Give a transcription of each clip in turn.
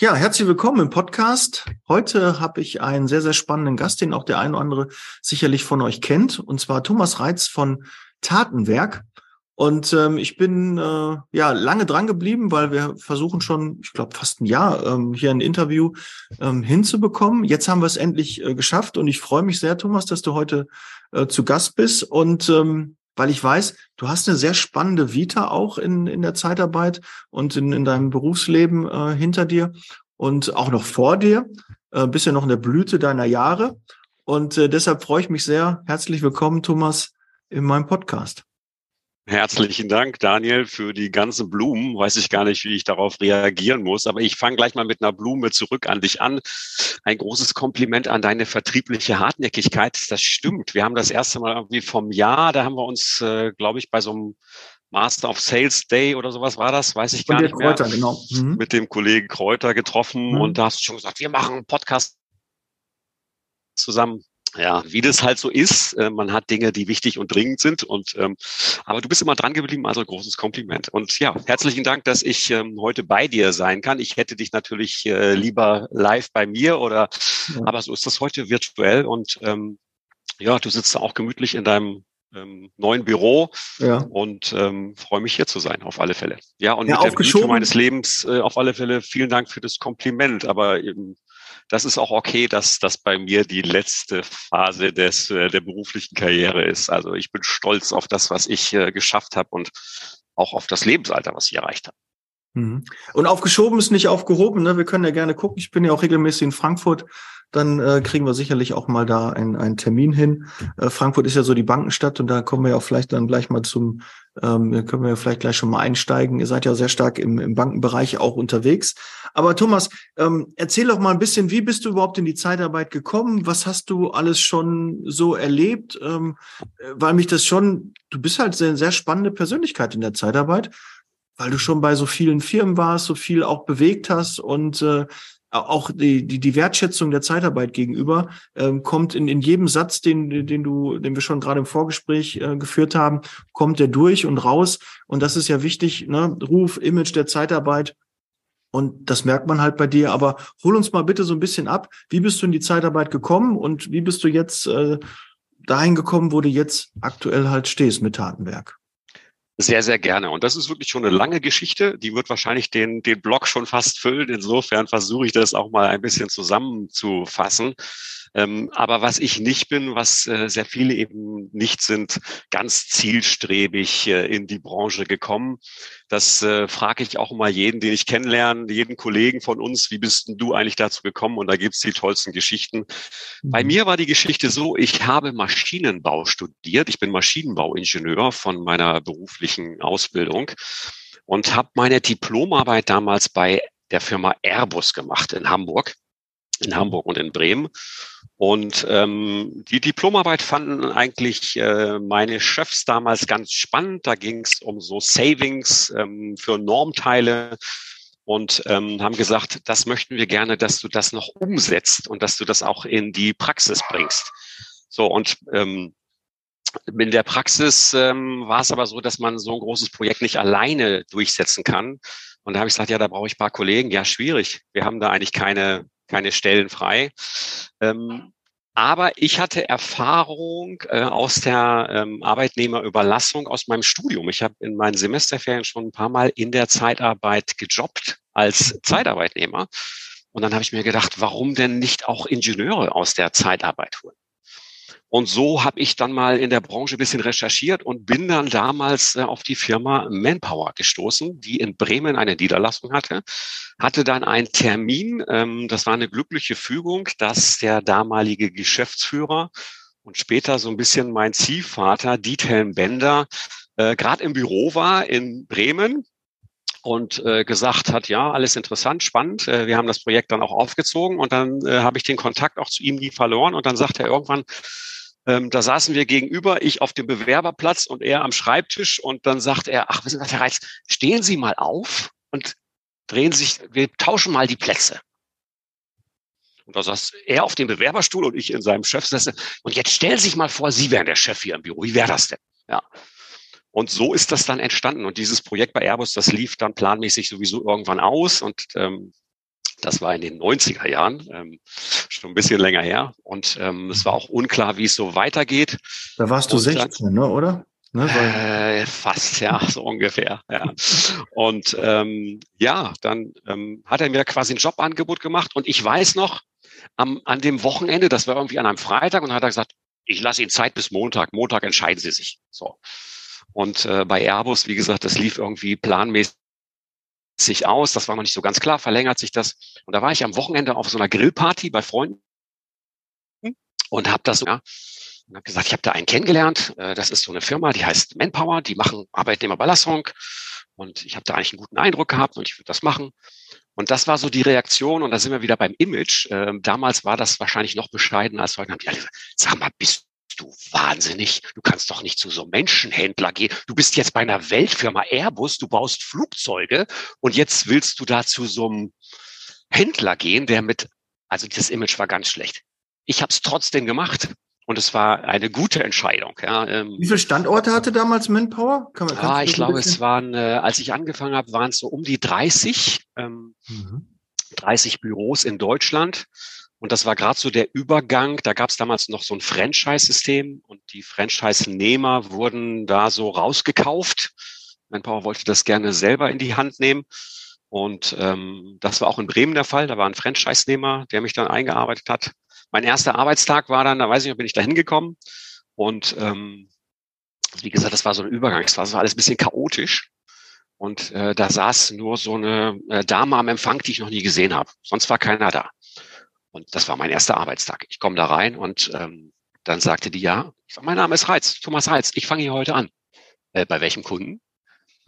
Ja, herzlich willkommen im Podcast. Heute habe ich einen sehr, sehr spannenden Gast, den auch der eine oder andere sicherlich von euch kennt, und zwar Thomas Reitz von Tatenwerk. Und ähm, ich bin äh, ja lange dran geblieben, weil wir versuchen schon, ich glaube, fast ein Jahr ähm, hier ein Interview ähm, hinzubekommen. Jetzt haben wir es endlich äh, geschafft und ich freue mich sehr, Thomas, dass du heute äh, zu Gast bist. Und ähm, weil ich weiß, du hast eine sehr spannende Vita auch in, in der Zeitarbeit und in, in deinem Berufsleben äh, hinter dir und auch noch vor dir. Äh, bist ja noch in der Blüte deiner Jahre. Und äh, deshalb freue ich mich sehr. Herzlich willkommen, Thomas, in meinem Podcast. Herzlichen Dank, Daniel, für die ganzen Blumen. Weiß ich gar nicht, wie ich darauf reagieren muss, aber ich fange gleich mal mit einer Blume zurück an dich an. Ein großes Kompliment an deine vertriebliche Hartnäckigkeit. Das stimmt. Wir haben das erste Mal irgendwie vom Jahr, da haben wir uns, äh, glaube ich, bei so einem Master of Sales Day oder sowas war das, weiß ich gar nicht mehr. Kräuter, genau. Mhm. Mit dem Kollegen Kräuter getroffen mhm. und da hast du schon gesagt, wir machen einen Podcast zusammen ja, wie das halt so ist. Äh, man hat Dinge, die wichtig und dringend sind. Und ähm, aber du bist immer dran geblieben, also großes Kompliment. Und ja, herzlichen Dank, dass ich ähm, heute bei dir sein kann. Ich hätte dich natürlich äh, lieber live bei mir oder ja. aber so ist das heute virtuell und ähm, ja, du sitzt auch gemütlich in deinem ähm, neuen Büro ja. und ähm, freue mich hier zu sein, auf alle Fälle. Ja, und ja, mit der Blüte meines Lebens äh, auf alle Fälle vielen Dank für das Kompliment. Aber eben, das ist auch okay, dass das bei mir die letzte Phase des, äh, der beruflichen Karriere ist. Also ich bin stolz auf das, was ich äh, geschafft habe und auch auf das Lebensalter, was ich erreicht habe. Mhm. Und aufgeschoben ist nicht aufgehoben. Ne? Wir können ja gerne gucken. Ich bin ja auch regelmäßig in Frankfurt dann äh, kriegen wir sicherlich auch mal da einen, einen Termin hin. Äh, Frankfurt ist ja so die Bankenstadt und da kommen wir ja auch vielleicht dann gleich mal zum, ähm, können wir ja vielleicht gleich schon mal einsteigen. Ihr seid ja sehr stark im, im Bankenbereich auch unterwegs. Aber Thomas, ähm, erzähl doch mal ein bisschen, wie bist du überhaupt in die Zeitarbeit gekommen? Was hast du alles schon so erlebt? Ähm, weil mich das schon, du bist halt eine sehr spannende Persönlichkeit in der Zeitarbeit weil du schon bei so vielen Firmen warst, so viel auch bewegt hast und äh, auch die, die, die Wertschätzung der Zeitarbeit gegenüber ähm, kommt in, in jedem Satz, den, den du, den wir schon gerade im Vorgespräch äh, geführt haben, kommt der durch und raus. Und das ist ja wichtig, ne? Ruf, Image der Zeitarbeit. Und das merkt man halt bei dir. Aber hol uns mal bitte so ein bisschen ab. Wie bist du in die Zeitarbeit gekommen und wie bist du jetzt äh, dahin gekommen, wo du jetzt aktuell halt stehst mit Tatenwerk? Sehr, sehr gerne. Und das ist wirklich schon eine lange Geschichte. Die wird wahrscheinlich den, den Blog schon fast füllen. Insofern versuche ich das auch mal ein bisschen zusammenzufassen. Ähm, aber was ich nicht bin, was äh, sehr viele eben nicht sind, ganz zielstrebig äh, in die Branche gekommen. Das äh, frage ich auch immer jeden, den ich kennenlerne, jeden Kollegen von uns, wie bist denn du eigentlich dazu gekommen? Und da gibt's die tollsten Geschichten. Mhm. Bei mir war die Geschichte so, ich habe Maschinenbau studiert. Ich bin Maschinenbauingenieur von meiner beruflichen Ausbildung und habe meine Diplomarbeit damals bei der Firma Airbus gemacht in Hamburg in Hamburg und in Bremen. Und ähm, die Diplomarbeit fanden eigentlich äh, meine Chefs damals ganz spannend. Da ging es um so Savings ähm, für Normteile und ähm, haben gesagt, das möchten wir gerne, dass du das noch umsetzt und dass du das auch in die Praxis bringst. So und ähm, in der Praxis ähm, war es aber so, dass man so ein großes Projekt nicht alleine durchsetzen kann. Und da habe ich gesagt, ja, da brauche ich ein paar Kollegen. Ja, schwierig. Wir haben da eigentlich keine keine Stellen frei. Ähm, aber ich hatte Erfahrung äh, aus der ähm, Arbeitnehmerüberlassung aus meinem Studium. Ich habe in meinen Semesterferien schon ein paar Mal in der Zeitarbeit gejobbt als Zeitarbeitnehmer. Und dann habe ich mir gedacht, warum denn nicht auch Ingenieure aus der Zeitarbeit holen? Und so habe ich dann mal in der Branche ein bisschen recherchiert und bin dann damals äh, auf die Firma Manpower gestoßen, die in Bremen eine Niederlassung hatte. Hatte dann einen Termin, ähm, das war eine glückliche Fügung, dass der damalige Geschäftsführer und später so ein bisschen mein Ziehvater, Diethelm Bender, äh, gerade im Büro war in Bremen und äh, gesagt hat, ja, alles interessant, spannend. Äh, wir haben das Projekt dann auch aufgezogen und dann äh, habe ich den Kontakt auch zu ihm nie verloren und dann sagt er irgendwann, ähm, da saßen wir gegenüber, ich auf dem Bewerberplatz und er am Schreibtisch und dann sagt er, ach, wissen Sie was, Herr Reitz, stehen Sie mal auf und drehen sich, wir tauschen mal die Plätze. Und da saß er auf dem Bewerberstuhl und ich in seinem Chefsessel. Und jetzt stellen Sie sich mal vor, Sie wären der Chef hier im Büro. Wie wäre das denn? Ja. Und so ist das dann entstanden. Und dieses Projekt bei Airbus, das lief dann planmäßig sowieso irgendwann aus. Und ähm, Das war in den 90er Jahren, ähm, schon ein bisschen länger her. Und ähm, es war auch unklar, wie es so weitergeht. Da warst du und 16, dann, ne, oder? Ne, äh, fast, ja, so ungefähr. Ja. Und ähm, ja, dann ähm, hat er mir quasi ein Jobangebot gemacht und ich weiß noch, am, an dem Wochenende, das war irgendwie an einem Freitag, und hat er gesagt, ich lasse Ihnen Zeit bis Montag. Montag entscheiden Sie sich. So. Und äh, bei Airbus, wie gesagt, das lief irgendwie planmäßig aus. Das war noch nicht so ganz klar. Verlängert sich das. Und da war ich am Wochenende auf so einer Grillparty bei Freunden und habe das ja, und habe gesagt, ich habe da einen kennengelernt. Äh, das ist so eine Firma, die heißt Manpower. Die machen Arbeitnehmerbelastung. Und ich habe da eigentlich einen guten Eindruck gehabt und ich würde das machen. Und das war so die Reaktion. Und da sind wir wieder beim Image. Ähm, damals war das wahrscheinlich noch bescheiden als heute. Haben sag mal, bist du wahnsinnig? Du kannst doch nicht zu so einem Menschenhändler gehen. Du bist jetzt bei einer Weltfirma Airbus, du baust Flugzeuge und jetzt willst du da zu so einem Händler gehen, der mit, also das Image war ganz schlecht. Ich habe es trotzdem gemacht und es war eine gute Entscheidung. Ja, ähm, Wie viele Standorte hatte damals Manpower? Kann man, ah, ich glaube, es waren, äh, als ich angefangen habe, waren es so um die 30, ähm, mhm. 30 Büros in Deutschland. Und das war gerade so der Übergang. Da gab es damals noch so ein Franchise-System und die Franchise-Nehmer wurden da so rausgekauft. Manpower wollte das gerne selber in die Hand nehmen. Und ähm, das war auch in Bremen der Fall. Da war ein Franchise-Nehmer, der mich dann eingearbeitet hat. Mein erster Arbeitstag war dann, da weiß ich nicht, bin ich da hingekommen. Und ähm, wie gesagt, das war so ein Übergang. Es war alles ein bisschen chaotisch. Und äh, da saß nur so eine äh, Dame am Empfang, die ich noch nie gesehen habe. Sonst war keiner da. Und das war mein erster Arbeitstag. Ich komme da rein und ähm, dann sagte die, ja, mein Name ist Heitz, Thomas Heitz, ich fange hier heute an. Äh, bei welchem Kunden?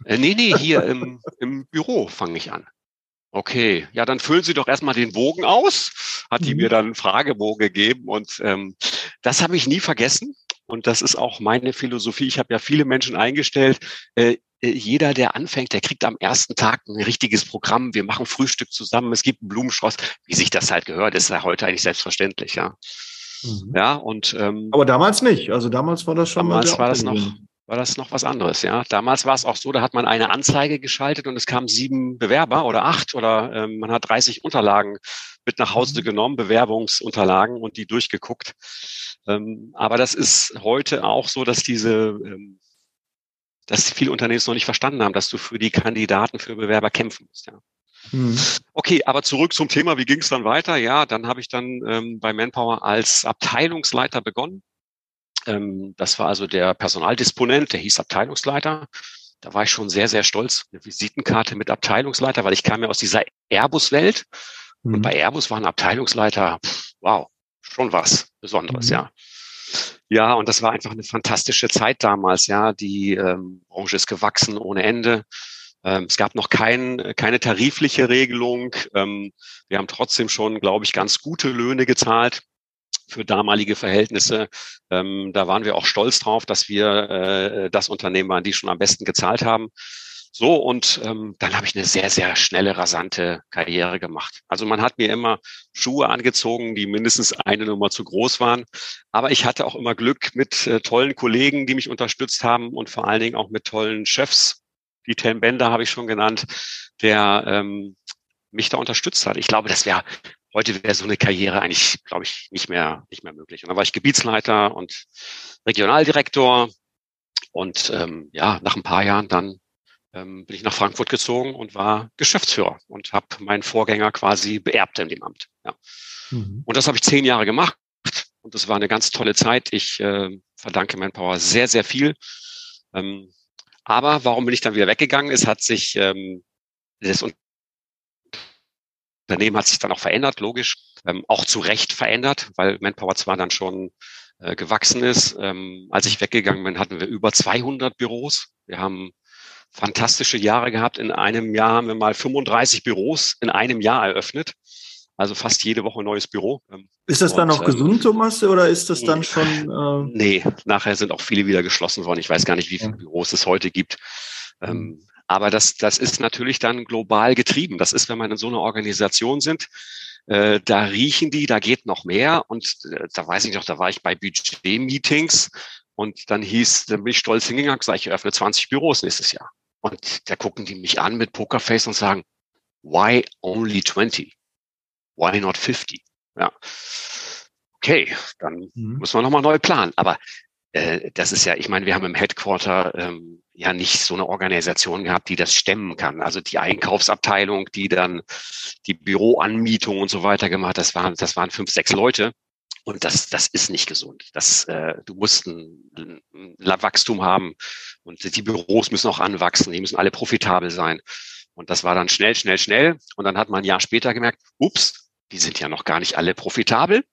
Äh, nee, nee, hier im, im Büro fange ich an. Okay, ja, dann füllen Sie doch erstmal den Bogen aus. Hat die mhm. mir dann einen Fragebogen gegeben und ähm, das habe ich nie vergessen. Und das ist auch meine Philosophie. Ich habe ja viele Menschen eingestellt. Äh, jeder, der anfängt, der kriegt am ersten Tag ein richtiges Programm. Wir machen Frühstück zusammen. Es gibt einen Blumenstrauß. Wie sich das halt gehört, ist ja heute eigentlich selbstverständlich, ja. Mhm. Ja, und, ähm, Aber damals nicht. Also damals war das schon damals mal war das noch, war das noch was anderes, ja. Damals war es auch so, da hat man eine Anzeige geschaltet und es kamen sieben Bewerber oder acht oder ähm, man hat 30 Unterlagen mit nach Hause mhm. genommen, Bewerbungsunterlagen und die durchgeguckt. Ähm, aber das ist heute auch so, dass diese ähm, dass viele Unternehmen es noch nicht verstanden haben, dass du für die Kandidaten, für Bewerber kämpfen musst. Ja. Mhm. Okay, aber zurück zum Thema, wie ging es dann weiter? Ja, dann habe ich dann ähm, bei Manpower als Abteilungsleiter begonnen. Ähm, das war also der Personaldisponent, der hieß Abteilungsleiter. Da war ich schon sehr, sehr stolz. Eine Visitenkarte mit Abteilungsleiter, weil ich kam ja aus dieser Airbus-Welt. Mhm. Und bei Airbus waren Abteilungsleiter, pff, wow, schon was Besonderes, mhm. ja. Ja, und das war einfach eine fantastische Zeit damals. Ja, die ähm, Branche ist gewachsen ohne Ende. Ähm, es gab noch kein, keine tarifliche Regelung. Ähm, wir haben trotzdem schon, glaube ich, ganz gute Löhne gezahlt für damalige Verhältnisse. Ähm, da waren wir auch stolz drauf, dass wir äh, das Unternehmen waren, die schon am besten gezahlt haben. So, und ähm, dann habe ich eine sehr, sehr schnelle, rasante Karriere gemacht. Also man hat mir immer Schuhe angezogen, die mindestens eine Nummer zu groß waren. Aber ich hatte auch immer Glück mit äh, tollen Kollegen, die mich unterstützt haben und vor allen Dingen auch mit tollen Chefs. Die Ten Bender habe ich schon genannt, der ähm, mich da unterstützt hat. Ich glaube, das wäre heute wäre so eine Karriere eigentlich, glaube ich, nicht mehr nicht mehr möglich. Und dann war ich Gebietsleiter und Regionaldirektor und ähm, ja, nach ein paar Jahren dann ähm, bin ich nach Frankfurt gezogen und war Geschäftsführer und habe meinen Vorgänger quasi beerbt in dem Amt. Ja. Mhm. Und das habe ich zehn Jahre gemacht und das war eine ganz tolle Zeit. Ich äh, verdanke Manpower sehr, sehr viel. Ähm, aber warum bin ich dann wieder weggegangen? Es hat sich ähm, das Unternehmen hat sich dann auch verändert, logisch, ähm, auch zu Recht verändert, weil Manpower zwar dann schon äh, gewachsen ist. Ähm, als ich weggegangen bin, hatten wir über 200 Büros. Wir haben fantastische Jahre gehabt. In einem Jahr haben wir mal 35 Büros in einem Jahr eröffnet. Also fast jede Woche ein neues Büro. Ist das dann noch ähm, gesund, Thomas, oder ist das dann schon? Äh nee, nachher sind auch viele wieder geschlossen worden. Ich weiß gar nicht, wie viele Büros es heute gibt. Ähm, mhm. aber das, das ist natürlich dann global getrieben. Das ist, wenn man in so einer Organisation sind, äh, da riechen die, da geht noch mehr. Und äh, da weiß ich noch, da war ich bei Budget-Meetings und dann hieß, dann bin ich stolz hingegangen, gesagt, ich eröffne 20 Büros nächstes Jahr. Und da gucken die mich an mit Pokerface und sagen, why only 20? Why not 50? Ja. Okay, dann mhm. muss man nochmal neu planen. Aber äh, das ist ja, ich meine, wir haben im Headquarter ähm, ja nicht so eine Organisation gehabt, die das stemmen kann. Also die Einkaufsabteilung, die dann die Büroanmietung und so weiter gemacht, das waren, das waren fünf, sechs Leute. Und das, das ist nicht gesund. Das, äh, du musst ein, ein Wachstum haben und die Büros müssen auch anwachsen, die müssen alle profitabel sein. Und das war dann schnell, schnell, schnell. Und dann hat man ein Jahr später gemerkt, ups, die sind ja noch gar nicht alle profitabel.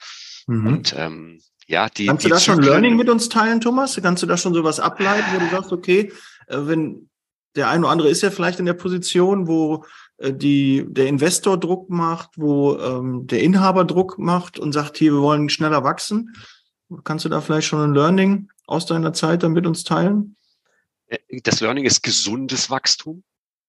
Mhm. Und ähm, ja, die, Kannst die du da schon Learning mit uns teilen, Thomas? Kannst du da schon sowas ableiten, wo du sagst, okay, äh, wenn der eine oder andere ist ja vielleicht in der Position, wo die, der Investor Druck macht, wo ähm, der Inhaber Druck macht und sagt, hier, wir wollen schneller wachsen. Kannst du da vielleicht schon ein Learning aus deiner Zeit dann mit uns teilen? Äh, das Learning ist gesundes Wachstum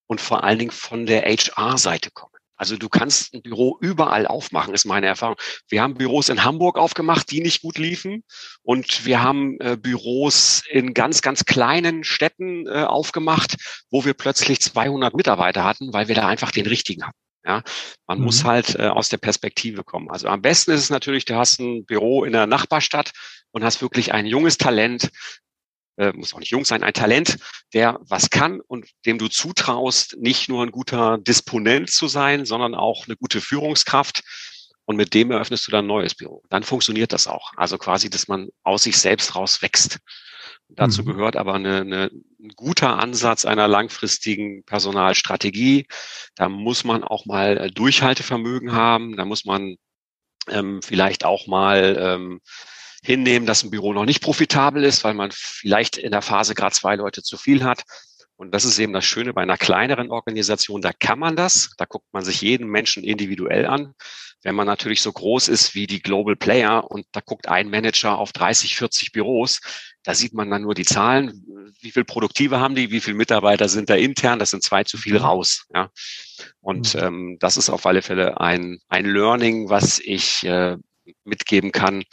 und vor allen Dingen von der HR-Seite kommen. Also du kannst ein Büro überall aufmachen, ist meine Erfahrung. Wir haben Büros in Hamburg aufgemacht, die nicht gut liefen. Und wir haben äh, Büros in ganz, ganz kleinen Städten äh, aufgemacht, wo wir plötzlich 200 Mitarbeiter hatten, weil wir da einfach den richtigen hatten. Ja, man mhm. muss halt äh, aus der Perspektive kommen. Also am besten ist es natürlich, du hast ein Büro in der Nachbarstadt und hast wirklich ein junges Talent, äh, muss auch nicht jung sein, ein Talent, der was kann und dem du zutraust, nicht nur ein guter Disponent zu sein, sondern auch eine gute Führungskraft. Und mit dem eröffnest du dann ein neues Büro. Dann funktioniert das auch. Also quasi, dass man aus sich selbst raus wächst. Dazu mhm. gehört aber eine, eine, ein guter Ansatz einer langfristigen Personalstrategie. Da muss man auch mal Durchhaltevermögen haben. Da muss man ähm, vielleicht auch mal ähm, hinnehmen, dass ein Büro noch nicht profitabel ist, weil man vielleicht in der Phase gerade zwei Leute zu viel hat. Und das ist eben das Schöne bei einer kleineren Organisation, da kann man das, da guckt man sich jeden Menschen individuell an. Wenn man natürlich so groß ist wie die Global Player und da guckt ein Manager auf 30, 40 Büros, da sieht man dann nur die Zahlen, wie viel Produktive haben die, wie viele Mitarbeiter sind da intern, das sind zwei zu viel mhm. raus. Ja. Und mhm. ähm, das ist auf alle Fälle ein, ein Learning, was ich äh, mitgeben kann,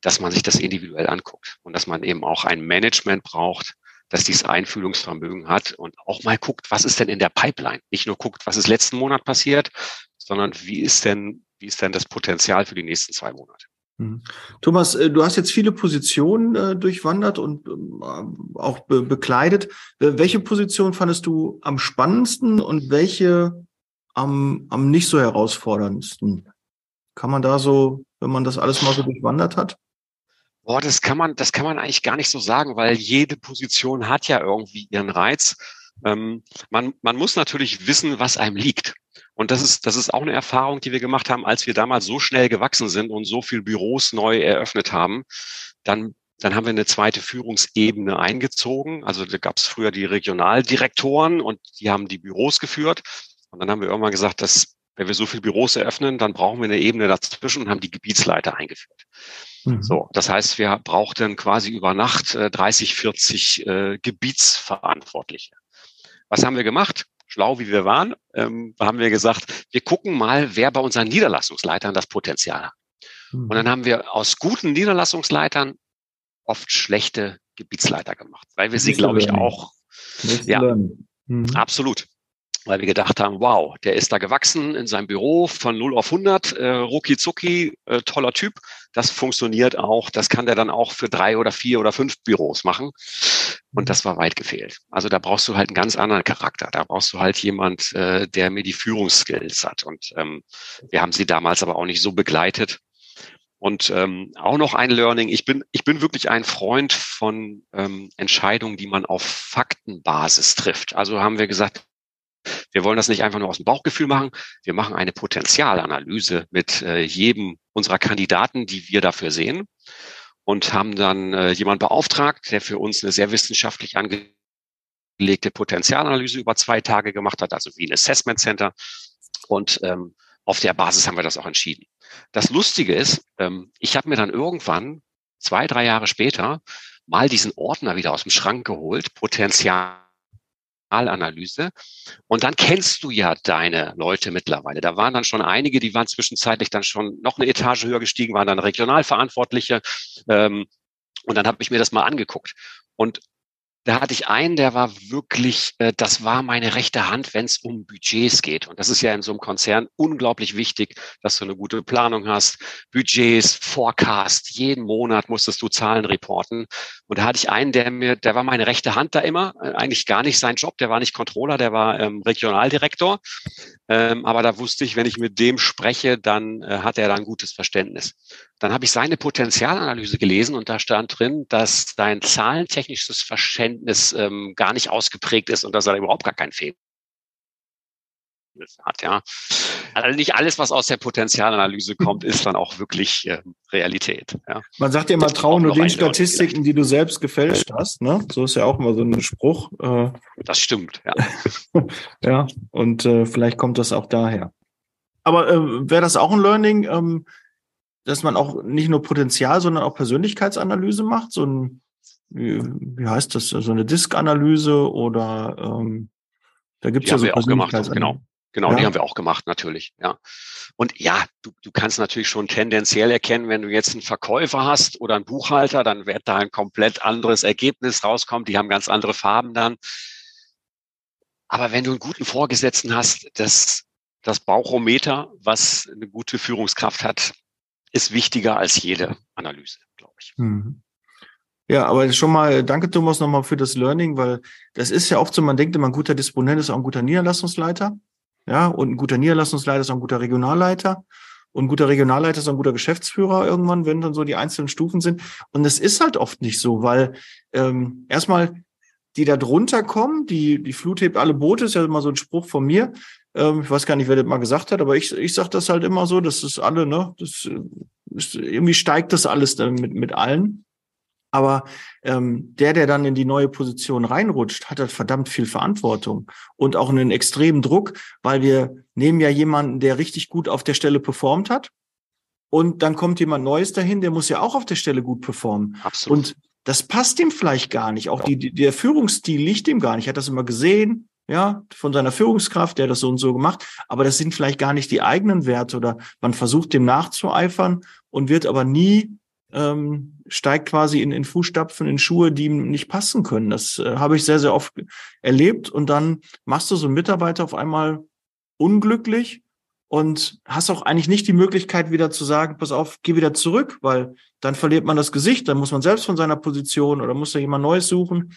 dass man sich das individuell anguckt und dass man eben auch ein Management braucht, das dieses Einfühlungsvermögen hat und auch mal guckt, was ist denn in der Pipeline? Nicht nur guckt, was ist letzten Monat passiert, sondern wie ist denn, wie ist denn das Potenzial für die nächsten zwei Monate? Mhm. Thomas, äh, du hast jetzt viele Positionen äh, durchwandert und äh, auch be bekleidet. Welche Position fandest du am spannendsten und welche am, am nicht so herausforderndsten? Kann man da so wenn man das alles mal so durchwandert hat? Boah, das kann man, das kann man eigentlich gar nicht so sagen, weil jede Position hat ja irgendwie ihren Reiz. Ähm, man, man muss natürlich wissen, was einem liegt. Und das ist, das ist auch eine Erfahrung, die wir gemacht haben, als wir damals so schnell gewachsen sind und so viel Büros neu eröffnet haben. Dann, dann haben wir eine zweite Führungsebene eingezogen. Also da gab es früher die Regionaldirektoren und die haben die Büros geführt. Und dann haben wir irgendwann gesagt, das wenn wir so viele Büros eröffnen, dann brauchen wir eine Ebene dazwischen und haben die Gebietsleiter eingeführt. Mhm. So, das heißt, wir brauchten quasi über Nacht äh, 30, 40 äh, Gebietsverantwortliche. Was haben wir gemacht? Schlau wie wir waren, ähm, haben wir gesagt, wir gucken mal, wer bei unseren Niederlassungsleitern das Potenzial hat. Mhm. Und dann haben wir aus guten Niederlassungsleitern oft schlechte Gebietsleiter gemacht, weil wir sie, glaube ich, auch, ja, mhm. absolut weil wir gedacht haben, wow, der ist da gewachsen in seinem Büro von 0 auf 100, äh, rucki zucki, äh, toller Typ. Das funktioniert auch, das kann der dann auch für drei oder vier oder fünf Büros machen. Und das war weit gefehlt. Also da brauchst du halt einen ganz anderen Charakter. Da brauchst du halt jemand, äh, der mir die Führungsskills hat. Und ähm, wir haben sie damals aber auch nicht so begleitet. Und ähm, auch noch ein Learning. Ich bin, ich bin wirklich ein Freund von ähm, Entscheidungen, die man auf Faktenbasis trifft. Also haben wir gesagt, wir wollen das nicht einfach nur aus dem Bauchgefühl machen. Wir machen eine Potenzialanalyse mit äh, jedem unserer Kandidaten, die wir dafür sehen und haben dann äh, jemand beauftragt, der für uns eine sehr wissenschaftlich angelegte Potenzialanalyse über zwei Tage gemacht hat, also wie ein Assessment Center. Und ähm, auf der Basis haben wir das auch entschieden. Das Lustige ist, ähm, ich habe mir dann irgendwann zwei, drei Jahre später mal diesen Ordner wieder aus dem Schrank geholt, Potenzial Analyse. Und dann kennst du ja deine Leute mittlerweile. Da waren dann schon einige, die waren zwischenzeitlich dann schon noch eine Etage höher gestiegen, waren dann Regionalverantwortliche. Ähm, und dann habe ich mir das mal angeguckt. Und da hatte ich einen, der war wirklich, äh, das war meine rechte Hand, wenn es um Budgets geht. Und das ist ja in so einem Konzern unglaublich wichtig, dass du eine gute Planung hast. Budgets, Forecast, jeden Monat musstest du Zahlen reporten. Und da hatte ich einen, der mir, der war meine rechte Hand da immer, äh, eigentlich gar nicht sein Job, der war nicht Controller, der war ähm, Regionaldirektor. Ähm, aber da wusste ich, wenn ich mit dem spreche, dann äh, hat er da ein gutes Verständnis. Dann habe ich seine Potenzialanalyse gelesen und da stand drin, dass sein zahlentechnisches Verständnis ähm, gar nicht ausgeprägt ist und dass er überhaupt gar keinen Fehler hat, ja. Also nicht alles, was aus der Potenzialanalyse kommt, ist dann auch wirklich äh, Realität. Ja. Man sagt ja immer, trau nur den Statistiken, die du selbst gefälscht hast. Ne? So ist ja auch immer so ein Spruch. Äh, das stimmt, ja. ja, und äh, vielleicht kommt das auch daher. Aber äh, wäre das auch ein Learning, ähm, dass man auch nicht nur Potenzial, sondern auch Persönlichkeitsanalyse macht? So ein, wie, heißt das, so eine Disk-Analyse oder ähm, da gibt es ja so auch gemacht, genau. Genau, ja. die haben wir auch gemacht, natürlich, ja. Und ja, du, du kannst natürlich schon tendenziell erkennen, wenn du jetzt einen Verkäufer hast oder einen Buchhalter, dann wird da ein komplett anderes Ergebnis rauskommen. Die haben ganz andere Farben dann. Aber wenn du einen guten Vorgesetzten hast, das, das Bauchometer, was eine gute Führungskraft hat, ist wichtiger als jede Analyse, glaube ich. Mhm. Ja, aber schon mal, danke Thomas nochmal für das Learning, weil das ist ja oft so, man denkt immer, ein guter Disponent ist auch ein guter Niederlassungsleiter. Ja, und ein guter Niederlassungsleiter ist auch ein guter Regionalleiter. Und ein guter Regionalleiter ist auch ein guter Geschäftsführer irgendwann, wenn dann so die einzelnen Stufen sind. Und es ist halt oft nicht so, weil ähm, erstmal die da drunter kommen, die, die Flut hebt alle Boote, ist ja immer so ein Spruch von mir. Ähm, ich weiß gar nicht, wer das mal gesagt hat, aber ich, ich sage das halt immer so, das ist alle, ne, das ist, irgendwie steigt das alles dann mit, mit allen. Aber ähm, der, der dann in die neue Position reinrutscht, hat halt verdammt viel Verantwortung und auch einen extremen Druck, weil wir nehmen ja jemanden, der richtig gut auf der Stelle performt hat. Und dann kommt jemand Neues dahin, der muss ja auch auf der Stelle gut performen. Absolut. Und das passt ihm vielleicht gar nicht. Auch die, die, der Führungsstil liegt ihm gar nicht. Er hat das immer gesehen, ja, von seiner Führungskraft, der das so und so gemacht. Aber das sind vielleicht gar nicht die eigenen Werte oder man versucht dem nachzueifern und wird aber nie ähm, steigt quasi in, in Fußstapfen, in Schuhe, die ihm nicht passen können. Das äh, habe ich sehr, sehr oft erlebt. Und dann machst du so einen Mitarbeiter auf einmal unglücklich und hast auch eigentlich nicht die Möglichkeit, wieder zu sagen, pass auf, geh wieder zurück, weil dann verliert man das Gesicht, dann muss man selbst von seiner Position oder muss da jemand Neues suchen.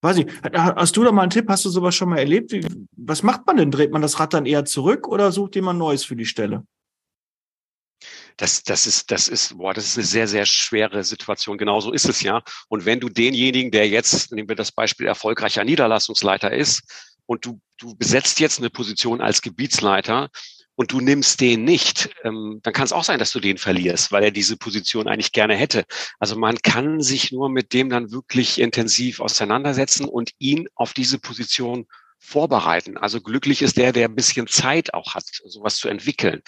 Weiß ich, hast du da mal einen Tipp? Hast du sowas schon mal erlebt? Was macht man denn? Dreht man das Rad dann eher zurück oder sucht jemand Neues für die Stelle? das, das ist, das ist, boah, das ist eine sehr, sehr schwere Situation. Genauso ist es ja. Und wenn du denjenigen, der jetzt, nehmen wir das Beispiel, erfolgreicher Niederlassungsleiter ist, und du, du besetzt jetzt eine Position als Gebietsleiter und du nimmst den nicht, ähm, dann kann es auch sein, dass du den verlierst, weil er diese Position eigentlich gerne hätte. Also man kann sich nur mit dem dann wirklich intensiv auseinandersetzen und ihn auf diese Position vorbereiten. Also glücklich ist der, der ein bisschen Zeit auch hat, sowas zu entwickeln.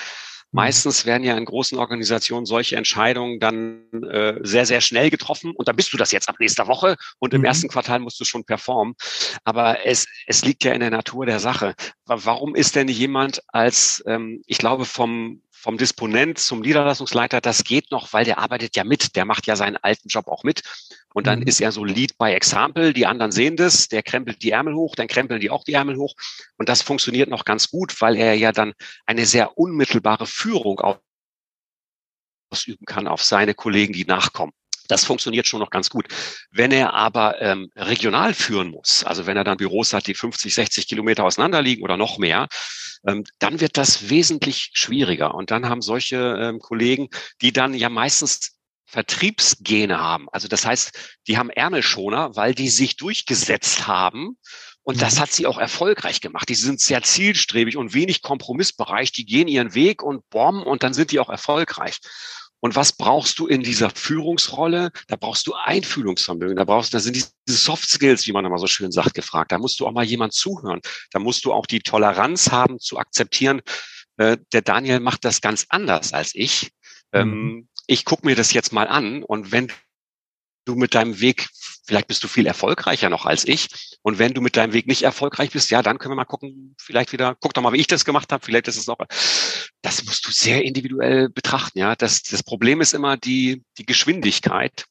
Mhm. Meistens werden ja in großen Organisationen solche Entscheidungen dann äh, sehr, sehr schnell getroffen und dann bist du das jetzt ab nächster Woche und im mhm. ersten Quartal musst du schon performen. Aber es, es liegt ja in der Natur der Sache. Warum ist denn jemand als, ähm, ich glaube, vom, vom Disponent zum Niederlassungsleiter, das geht noch, weil der arbeitet ja mit, der macht ja seinen alten Job auch mit. Und dann mhm. ist er so Lead by Example, die anderen sehen das, der krempelt die Ärmel hoch, dann krempeln die auch die Ärmel hoch. Und das funktioniert noch ganz gut, weil er ja dann eine sehr unmittelbare Führung ausüben kann auf seine Kollegen, die nachkommen. Das funktioniert schon noch ganz gut. Wenn er aber ähm, regional führen muss, also wenn er dann Büros hat, die 50, 60 Kilometer auseinander liegen oder noch mehr, ähm, dann wird das wesentlich schwieriger. Und dann haben solche ähm, Kollegen, die dann ja meistens Vertriebsgene haben. Also das heißt, die haben Ärmelschoner, weil die sich durchgesetzt haben. Und das mhm. hat sie auch erfolgreich gemacht. Die sind sehr zielstrebig und wenig kompromissbereich. Die gehen ihren Weg und bomben und dann sind die auch erfolgreich. Und was brauchst du in dieser Führungsrolle? Da brauchst du Einfühlungsvermögen. Da brauchst, da sind diese Soft Skills, wie man immer so schön sagt, gefragt. Da musst du auch mal jemand zuhören. Da musst du auch die Toleranz haben, zu akzeptieren. Äh, der Daniel macht das ganz anders als ich. Ähm, mhm. ich gucke mir das jetzt mal an und wenn du mit deinem Weg, vielleicht bist du viel erfolgreicher noch als ich. Und wenn du mit deinem Weg nicht erfolgreich bist, ja, dann können wir mal gucken, vielleicht wieder, guck doch mal, wie ich das gemacht habe, vielleicht ist es auch, das musst du sehr individuell betrachten, ja. Das, das Problem ist immer die, die Geschwindigkeit.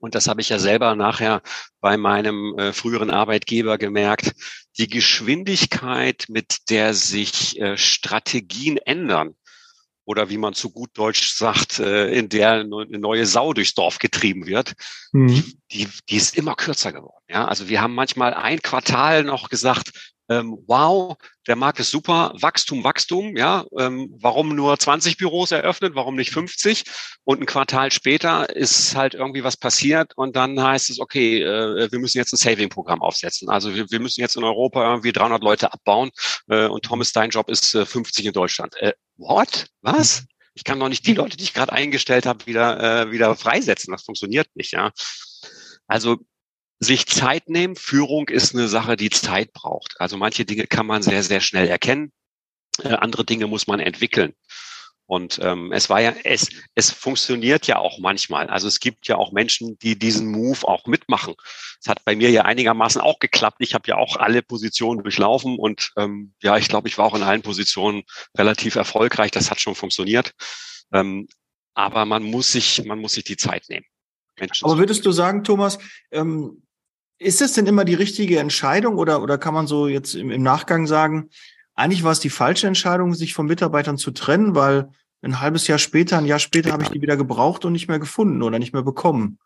Und das habe ich ja selber nachher bei meinem äh, früheren Arbeitgeber gemerkt. Die Geschwindigkeit, mit der sich äh, Strategien ändern, oder wie man zu gut Deutsch sagt, äh, in der eine neue Sau durchs Dorf getrieben wird, mhm. die, die ist immer kürzer geworden. Ja, also wir haben manchmal ein Quartal noch gesagt, ähm, wow, der Markt ist super, Wachstum, Wachstum, ja, ähm, warum nur 20 Büros eröffnet, warum nicht 50? Und ein Quartal später ist halt irgendwie was passiert und dann heißt es, okay, äh, wir müssen jetzt ein Saving-Programm aufsetzen. Also wir, wir, müssen jetzt in Europa irgendwie 300 Leute abbauen äh, und Thomas, dein Job ist äh, 50 in Deutschland. Äh, what? Was? Ich kann doch nicht die Leute, die ich gerade eingestellt habe, wieder, äh, wieder freisetzen. Das funktioniert nicht, ja. Also sich Zeit nehmen. Führung ist eine Sache, die Zeit braucht. Also manche Dinge kann man sehr, sehr schnell erkennen. Äh, andere Dinge muss man entwickeln. Und ähm, es war ja, es, es funktioniert ja auch manchmal. Also es gibt ja auch Menschen, die diesen Move auch mitmachen. Es hat bei mir ja einigermaßen auch geklappt. Ich habe ja auch alle Positionen durchlaufen und ähm, ja, ich glaube, ich war auch in allen Positionen relativ erfolgreich. Das hat schon funktioniert. Ähm, aber man muss sich, man muss sich die Zeit nehmen. Menschen aber würdest du sagen, Thomas, ähm, ist das denn immer die richtige Entscheidung oder, oder kann man so jetzt im, im Nachgang sagen, eigentlich war es die falsche Entscheidung, sich von Mitarbeitern zu trennen, weil ein halbes Jahr später, ein Jahr später habe ich die wieder gebraucht und nicht mehr gefunden oder nicht mehr bekommen.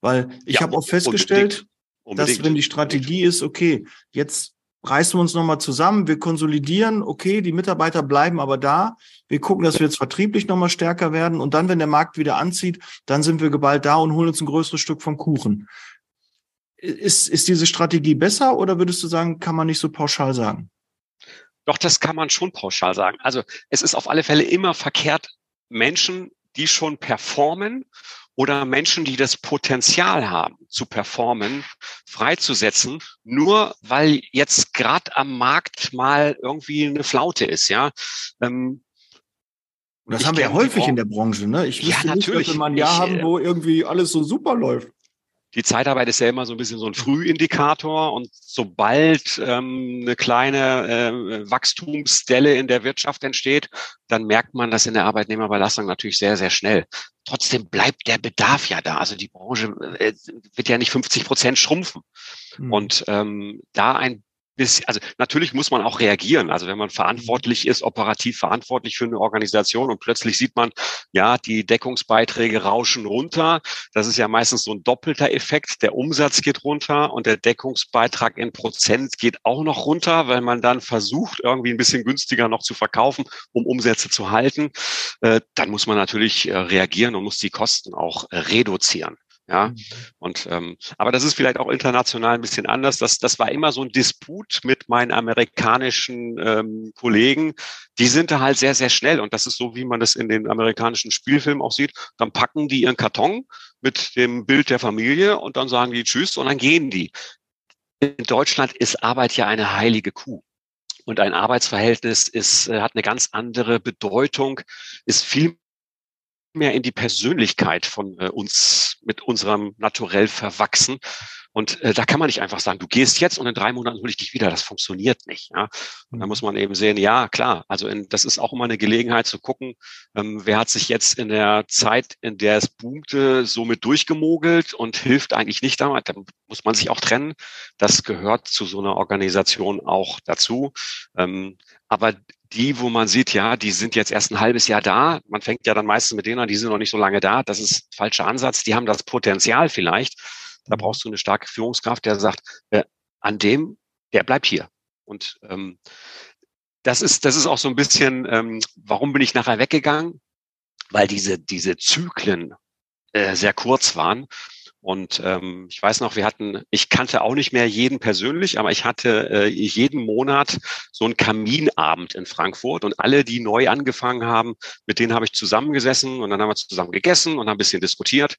Weil ich ja, habe auch festgestellt, unbedingt. Unbedingt. dass wenn die Strategie ist, okay, jetzt reißen wir uns nochmal zusammen, wir konsolidieren, okay, die Mitarbeiter bleiben aber da, wir gucken, dass wir jetzt vertrieblich nochmal stärker werden und dann, wenn der Markt wieder anzieht, dann sind wir geballt da und holen uns ein größeres Stück vom Kuchen. Ist, ist diese Strategie besser oder würdest du sagen, kann man nicht so pauschal sagen? Doch, das kann man schon pauschal sagen. Also es ist auf alle Fälle immer verkehrt, Menschen, die schon performen oder Menschen, die das Potenzial haben zu performen, freizusetzen, nur weil jetzt gerade am Markt mal irgendwie eine Flaute ist, ja. Ähm, und das haben wir ja häufig in der Branche, ne? Ich wüsste ja, natürlich. nicht, dass wir mal ein Jahr ich, haben, wo irgendwie alles so super läuft die Zeitarbeit ist ja immer so ein bisschen so ein Frühindikator und sobald ähm, eine kleine äh, Wachstumsdelle in der Wirtschaft entsteht, dann merkt man das in der Arbeitnehmerbelastung natürlich sehr, sehr schnell. Trotzdem bleibt der Bedarf ja da. Also die Branche äh, wird ja nicht 50 Prozent schrumpfen. Mhm. Und ähm, da ein bis, also natürlich muss man auch reagieren. Also wenn man verantwortlich ist, operativ verantwortlich für eine Organisation und plötzlich sieht man, ja, die Deckungsbeiträge rauschen runter. Das ist ja meistens so ein doppelter Effekt. Der Umsatz geht runter und der Deckungsbeitrag in Prozent geht auch noch runter, weil man dann versucht, irgendwie ein bisschen günstiger noch zu verkaufen, um Umsätze zu halten. Äh, dann muss man natürlich äh, reagieren und muss die Kosten auch äh, reduzieren. Ja, mhm. und ähm, aber das ist vielleicht auch international ein bisschen anders. Das, das war immer so ein Disput mit meinen amerikanischen ähm, Kollegen. Die sind da halt sehr, sehr schnell und das ist so, wie man das in den amerikanischen Spielfilmen auch sieht. Dann packen die ihren Karton mit dem Bild der Familie und dann sagen die Tschüss und dann gehen die. In Deutschland ist Arbeit ja eine heilige Kuh. Und ein Arbeitsverhältnis ist, äh, hat eine ganz andere Bedeutung, ist viel mehr in die Persönlichkeit von äh, uns mit unserem Naturell verwachsen. Und äh, da kann man nicht einfach sagen, du gehst jetzt und in drei Monaten hole ich dich wieder. Das funktioniert nicht. Ja? Und da mhm. muss man eben sehen, ja, klar. Also in, das ist auch immer eine Gelegenheit zu gucken, ähm, wer hat sich jetzt in der Zeit, in der es boomte, somit durchgemogelt und hilft eigentlich nicht damit. Da muss man sich auch trennen. Das gehört zu so einer Organisation auch dazu. Ähm, aber die, wo man sieht, ja, die sind jetzt erst ein halbes Jahr da. Man fängt ja dann meistens mit denen an, die sind noch nicht so lange da. Das ist falscher Ansatz. Die haben das Potenzial vielleicht. Da brauchst du eine starke Führungskraft, der sagt, äh, an dem, der bleibt hier. Und ähm, das ist, das ist auch so ein bisschen, ähm, warum bin ich nachher weggegangen? Weil diese, diese Zyklen äh, sehr kurz waren. Und ähm, ich weiß noch, wir hatten, ich kannte auch nicht mehr jeden persönlich, aber ich hatte äh, jeden Monat so einen Kaminabend in Frankfurt und alle, die neu angefangen haben, mit denen habe ich zusammengesessen und dann haben wir zusammen gegessen und haben ein bisschen diskutiert.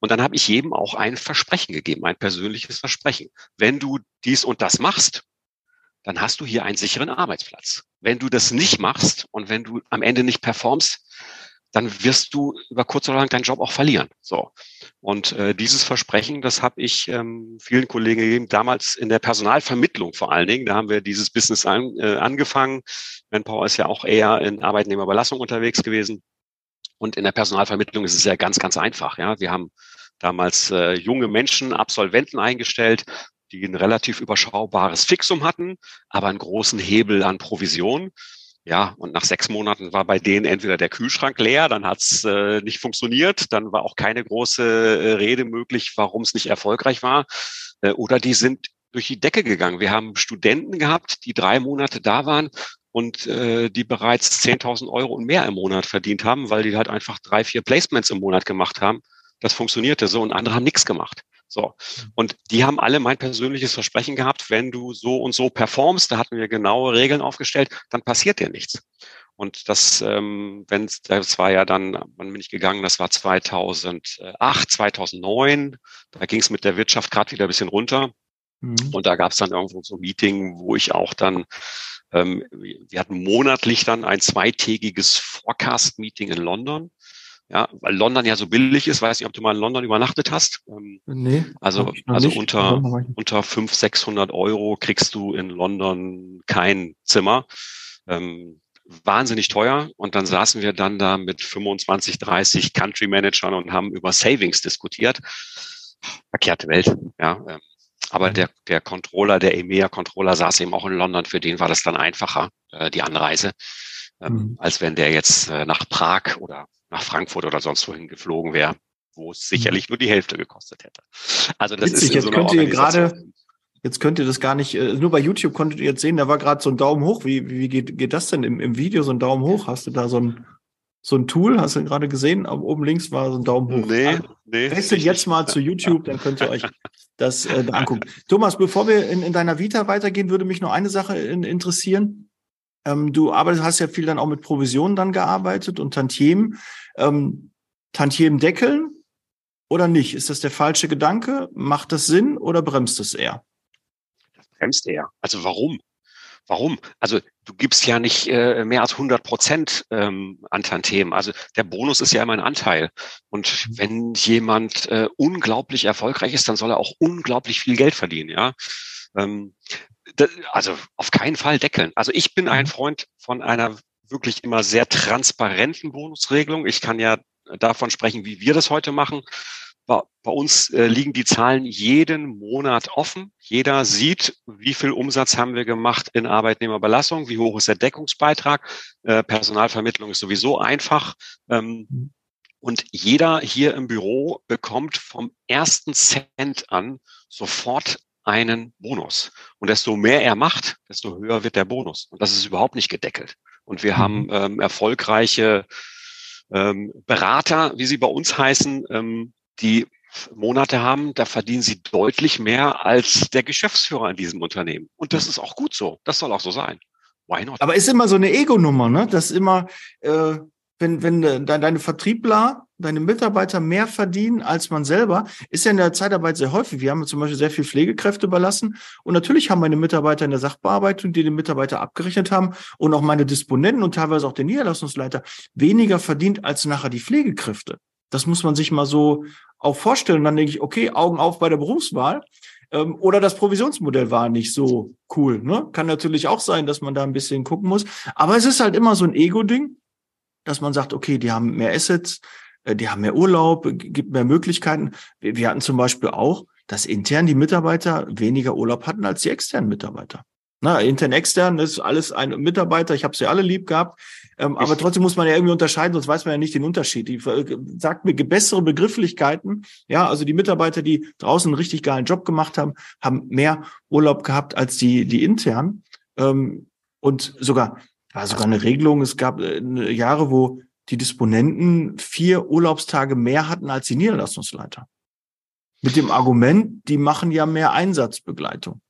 Und dann habe ich jedem auch ein Versprechen gegeben, ein persönliches Versprechen. Wenn du dies und das machst, dann hast du hier einen sicheren Arbeitsplatz. Wenn du das nicht machst und wenn du am Ende nicht performst, dann wirst du über kurz oder lang deinen Job auch verlieren. So. Und äh, dieses Versprechen, das habe ich ähm, vielen Kollegen gegeben, damals in der Personalvermittlung vor allen Dingen. Da haben wir dieses Business an, äh, angefangen. Manpower ist ja auch eher in Arbeitnehmerüberlassung unterwegs gewesen. Und in der Personalvermittlung ist es ja ganz, ganz einfach. Ja, wir haben damals äh, junge Menschen, Absolventen eingestellt, die ein relativ überschaubares Fixum hatten, aber einen großen Hebel an Provision. Ja, und nach sechs Monaten war bei denen entweder der Kühlschrank leer, dann hat's äh, nicht funktioniert, dann war auch keine große äh, Rede möglich, warum es nicht erfolgreich war. Äh, oder die sind durch die Decke gegangen. Wir haben Studenten gehabt, die drei Monate da waren und äh, die bereits 10.000 Euro und mehr im Monat verdient haben, weil die halt einfach drei, vier Placements im Monat gemacht haben. Das funktionierte so und andere haben nichts gemacht. So. Und die haben alle mein persönliches Versprechen gehabt, wenn du so und so performst, da hatten wir genaue Regeln aufgestellt, dann passiert dir nichts. Und das, ähm, wenn das war ja dann, wann bin ich gegangen? Das war 2008, 2009. Da ging es mit der Wirtschaft gerade wieder ein bisschen runter. Mhm. Und da gab es dann irgendwo so ein Meeting, wo ich auch dann, ähm, wir hatten monatlich dann ein zweitägiges Forecast-Meeting in London. Ja, weil London ja so billig ist, weiß nicht, ob du mal in London übernachtet hast. Ähm, nee. Also, also nicht. unter, unter 500, 600 Euro kriegst du in London kein Zimmer. Ähm, wahnsinnig teuer. Und dann saßen wir dann da mit 25, 30 Country Managern und haben über Savings diskutiert. Verkehrte Welt, ja. Ähm, aber der, der Controller, der EMEA-Controller saß eben auch in London. Für den war das dann einfacher, äh, die Anreise, ähm, mhm. als wenn der jetzt äh, nach Prag oder nach Frankfurt oder sonst wohin geflogen wäre, wo es mhm. sicherlich nur die Hälfte gekostet hätte. Also das Witzig, ist jetzt so könnt ihr gerade Jetzt könnt ihr das gar nicht, äh, nur bei YouTube konntet ihr jetzt sehen, da war gerade so ein Daumen hoch. Wie, wie geht, geht das denn im, im Video, so ein Daumen hoch? Hast du da so ein, so ein Tool, hast du gerade gesehen? Aber oben links war so ein Daumen hoch. Nee, also, nee. Wechselt jetzt mal zu YouTube, dann könnt ihr euch das äh, da angucken. Thomas, bevor wir in, in deiner Vita weitergehen, würde mich noch eine Sache in, interessieren. Ähm, du arbeitest, hast ja viel dann auch mit Provisionen dann gearbeitet und Tantiemen. Ähm, Tantiemen deckeln oder nicht? Ist das der falsche Gedanke? Macht das Sinn oder bremst es eher? Das bremst eher. Also warum? Warum? Also du gibst ja nicht äh, mehr als 100 Prozent ähm, an Tantiemen. Also der Bonus ist ja immer ein Anteil. Und mhm. wenn jemand äh, unglaublich erfolgreich ist, dann soll er auch unglaublich viel Geld verdienen. Ja, ähm, das, also auf keinen Fall deckeln. Also ich bin ein mhm. Freund von einer wirklich immer sehr transparenten Bonusregelung. Ich kann ja davon sprechen, wie wir das heute machen. Bei, bei uns äh, liegen die Zahlen jeden Monat offen. Jeder sieht, wie viel Umsatz haben wir gemacht in Arbeitnehmerbelastung, wie hoch ist der Deckungsbeitrag. Äh, Personalvermittlung ist sowieso einfach. Ähm, mhm. und jeder hier im Büro bekommt vom ersten Cent an sofort einen Bonus. Und desto mehr er macht, desto höher wird der Bonus. Und das ist überhaupt nicht gedeckelt. Und wir mhm. haben ähm, erfolgreiche ähm, Berater, wie sie bei uns heißen, ähm, die Monate haben, da verdienen sie deutlich mehr als der Geschäftsführer in diesem Unternehmen. Und das ist auch gut so. Das soll auch so sein. Why not? Aber ist immer so eine Ego-Nummer, ne? Das immer, äh, wenn, wenn de, deine Vertriebler, deine Mitarbeiter mehr verdienen als man selber, ist ja in der Zeitarbeit sehr häufig. Wir haben zum Beispiel sehr viel Pflegekräfte überlassen. Und natürlich haben meine Mitarbeiter in der Sachbearbeitung, die den Mitarbeiter abgerechnet haben, und auch meine Disponenten und teilweise auch der Niederlassungsleiter weniger verdient als nachher die Pflegekräfte. Das muss man sich mal so auch vorstellen. Und dann denke ich, okay, Augen auf bei der Berufswahl. Ähm, oder das Provisionsmodell war nicht so cool. Ne? Kann natürlich auch sein, dass man da ein bisschen gucken muss. Aber es ist halt immer so ein Ego-Ding dass man sagt, okay, die haben mehr Assets, äh, die haben mehr Urlaub, gibt mehr Möglichkeiten. Wir hatten zum Beispiel auch, dass intern die Mitarbeiter weniger Urlaub hatten als die externen Mitarbeiter. Na, intern, extern ist alles ein Mitarbeiter. Ich habe sie alle lieb gehabt. Ähm, aber trotzdem muss man ja irgendwie unterscheiden, sonst weiß man ja nicht den Unterschied. Die äh, sagt mir bessere Begrifflichkeiten. Ja, also die Mitarbeiter, die draußen einen richtig geilen Job gemacht haben, haben mehr Urlaub gehabt als die, die intern. Ähm, und sogar war sogar eine Regelung. Es gab äh, Jahre, wo die Disponenten vier Urlaubstage mehr hatten als die Niederlassungsleiter. Mit dem Argument, die machen ja mehr Einsatzbegleitung.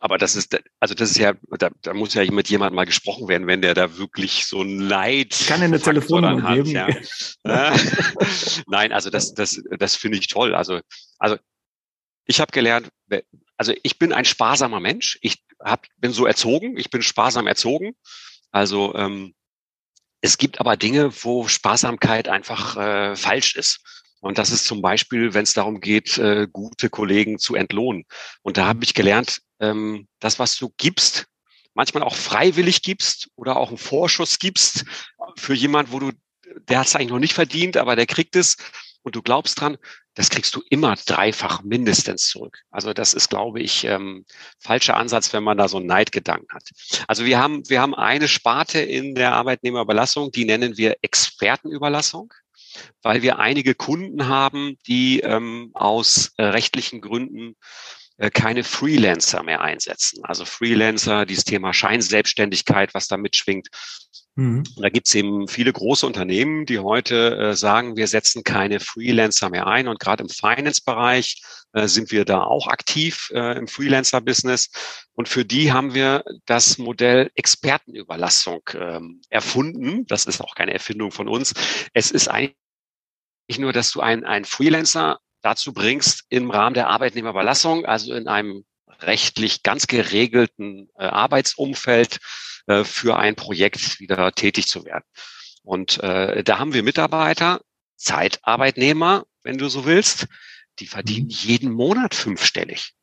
Aber das ist, also das ist ja, da, da muss ja mit jemandem mal gesprochen werden, wenn der da wirklich so ein Leid. Ich kann ja eine Telefonnummer geben. Ja. Nein, also das, das, das finde ich toll. Also, also ich habe gelernt, also ich bin ein sparsamer Mensch. Ich hab, bin so erzogen, ich bin sparsam erzogen. Also ähm, es gibt aber Dinge, wo Sparsamkeit einfach äh, falsch ist. Und das ist zum Beispiel, wenn es darum geht, äh, gute Kollegen zu entlohnen. Und da habe ich gelernt, ähm, das, was du gibst, manchmal auch freiwillig gibst oder auch einen Vorschuss gibst für jemand, wo du, der hat es eigentlich noch nicht verdient, aber der kriegt es. Und du glaubst dran, das kriegst du immer dreifach mindestens zurück. Also das ist, glaube ich, ähm, falscher Ansatz, wenn man da so einen Neidgedanken hat. Also wir haben, wir haben eine Sparte in der Arbeitnehmerüberlassung, die nennen wir Expertenüberlassung weil wir einige Kunden haben, die ähm, aus äh, rechtlichen Gründen keine Freelancer mehr einsetzen. Also Freelancer, dieses Thema Scheinselbstständigkeit, was da mitschwingt, Mhm. Da gibt es eben viele große Unternehmen, die heute äh, sagen, wir setzen keine Freelancer mehr ein. Und gerade im Finance-Bereich äh, sind wir da auch aktiv äh, im Freelancer-Business. Und für die haben wir das Modell Expertenüberlassung ähm, erfunden. Das ist auch keine Erfindung von uns. Es ist eigentlich nur, dass du einen, einen Freelancer dazu bringst, im Rahmen der Arbeitnehmerüberlassung, also in einem rechtlich ganz geregelten äh, Arbeitsumfeld, äh, für ein Projekt wieder tätig zu werden. Und äh, da haben wir Mitarbeiter, Zeitarbeitnehmer, wenn du so willst, die verdienen mhm. jeden Monat fünfstellig.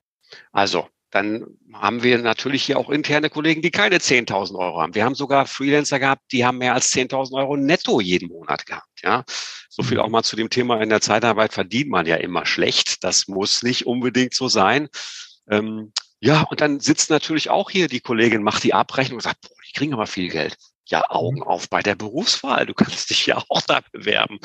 Also dann haben wir natürlich hier auch interne Kollegen, die keine 10.000 Euro haben. Wir haben sogar Freelancer gehabt, die haben mehr als 10.000 Euro netto jeden Monat gehabt. Ja, so viel mhm. auch mal zu dem Thema in der Zeitarbeit verdient man ja immer schlecht. Das muss nicht unbedingt so sein. Ähm, ja, und dann sitzt natürlich auch hier die Kollegin, macht die Abrechnung und sagt, boah, die kriegen aber viel Geld. Ja, Augen mhm. auf bei der Berufswahl. Du kannst dich ja auch da bewerben.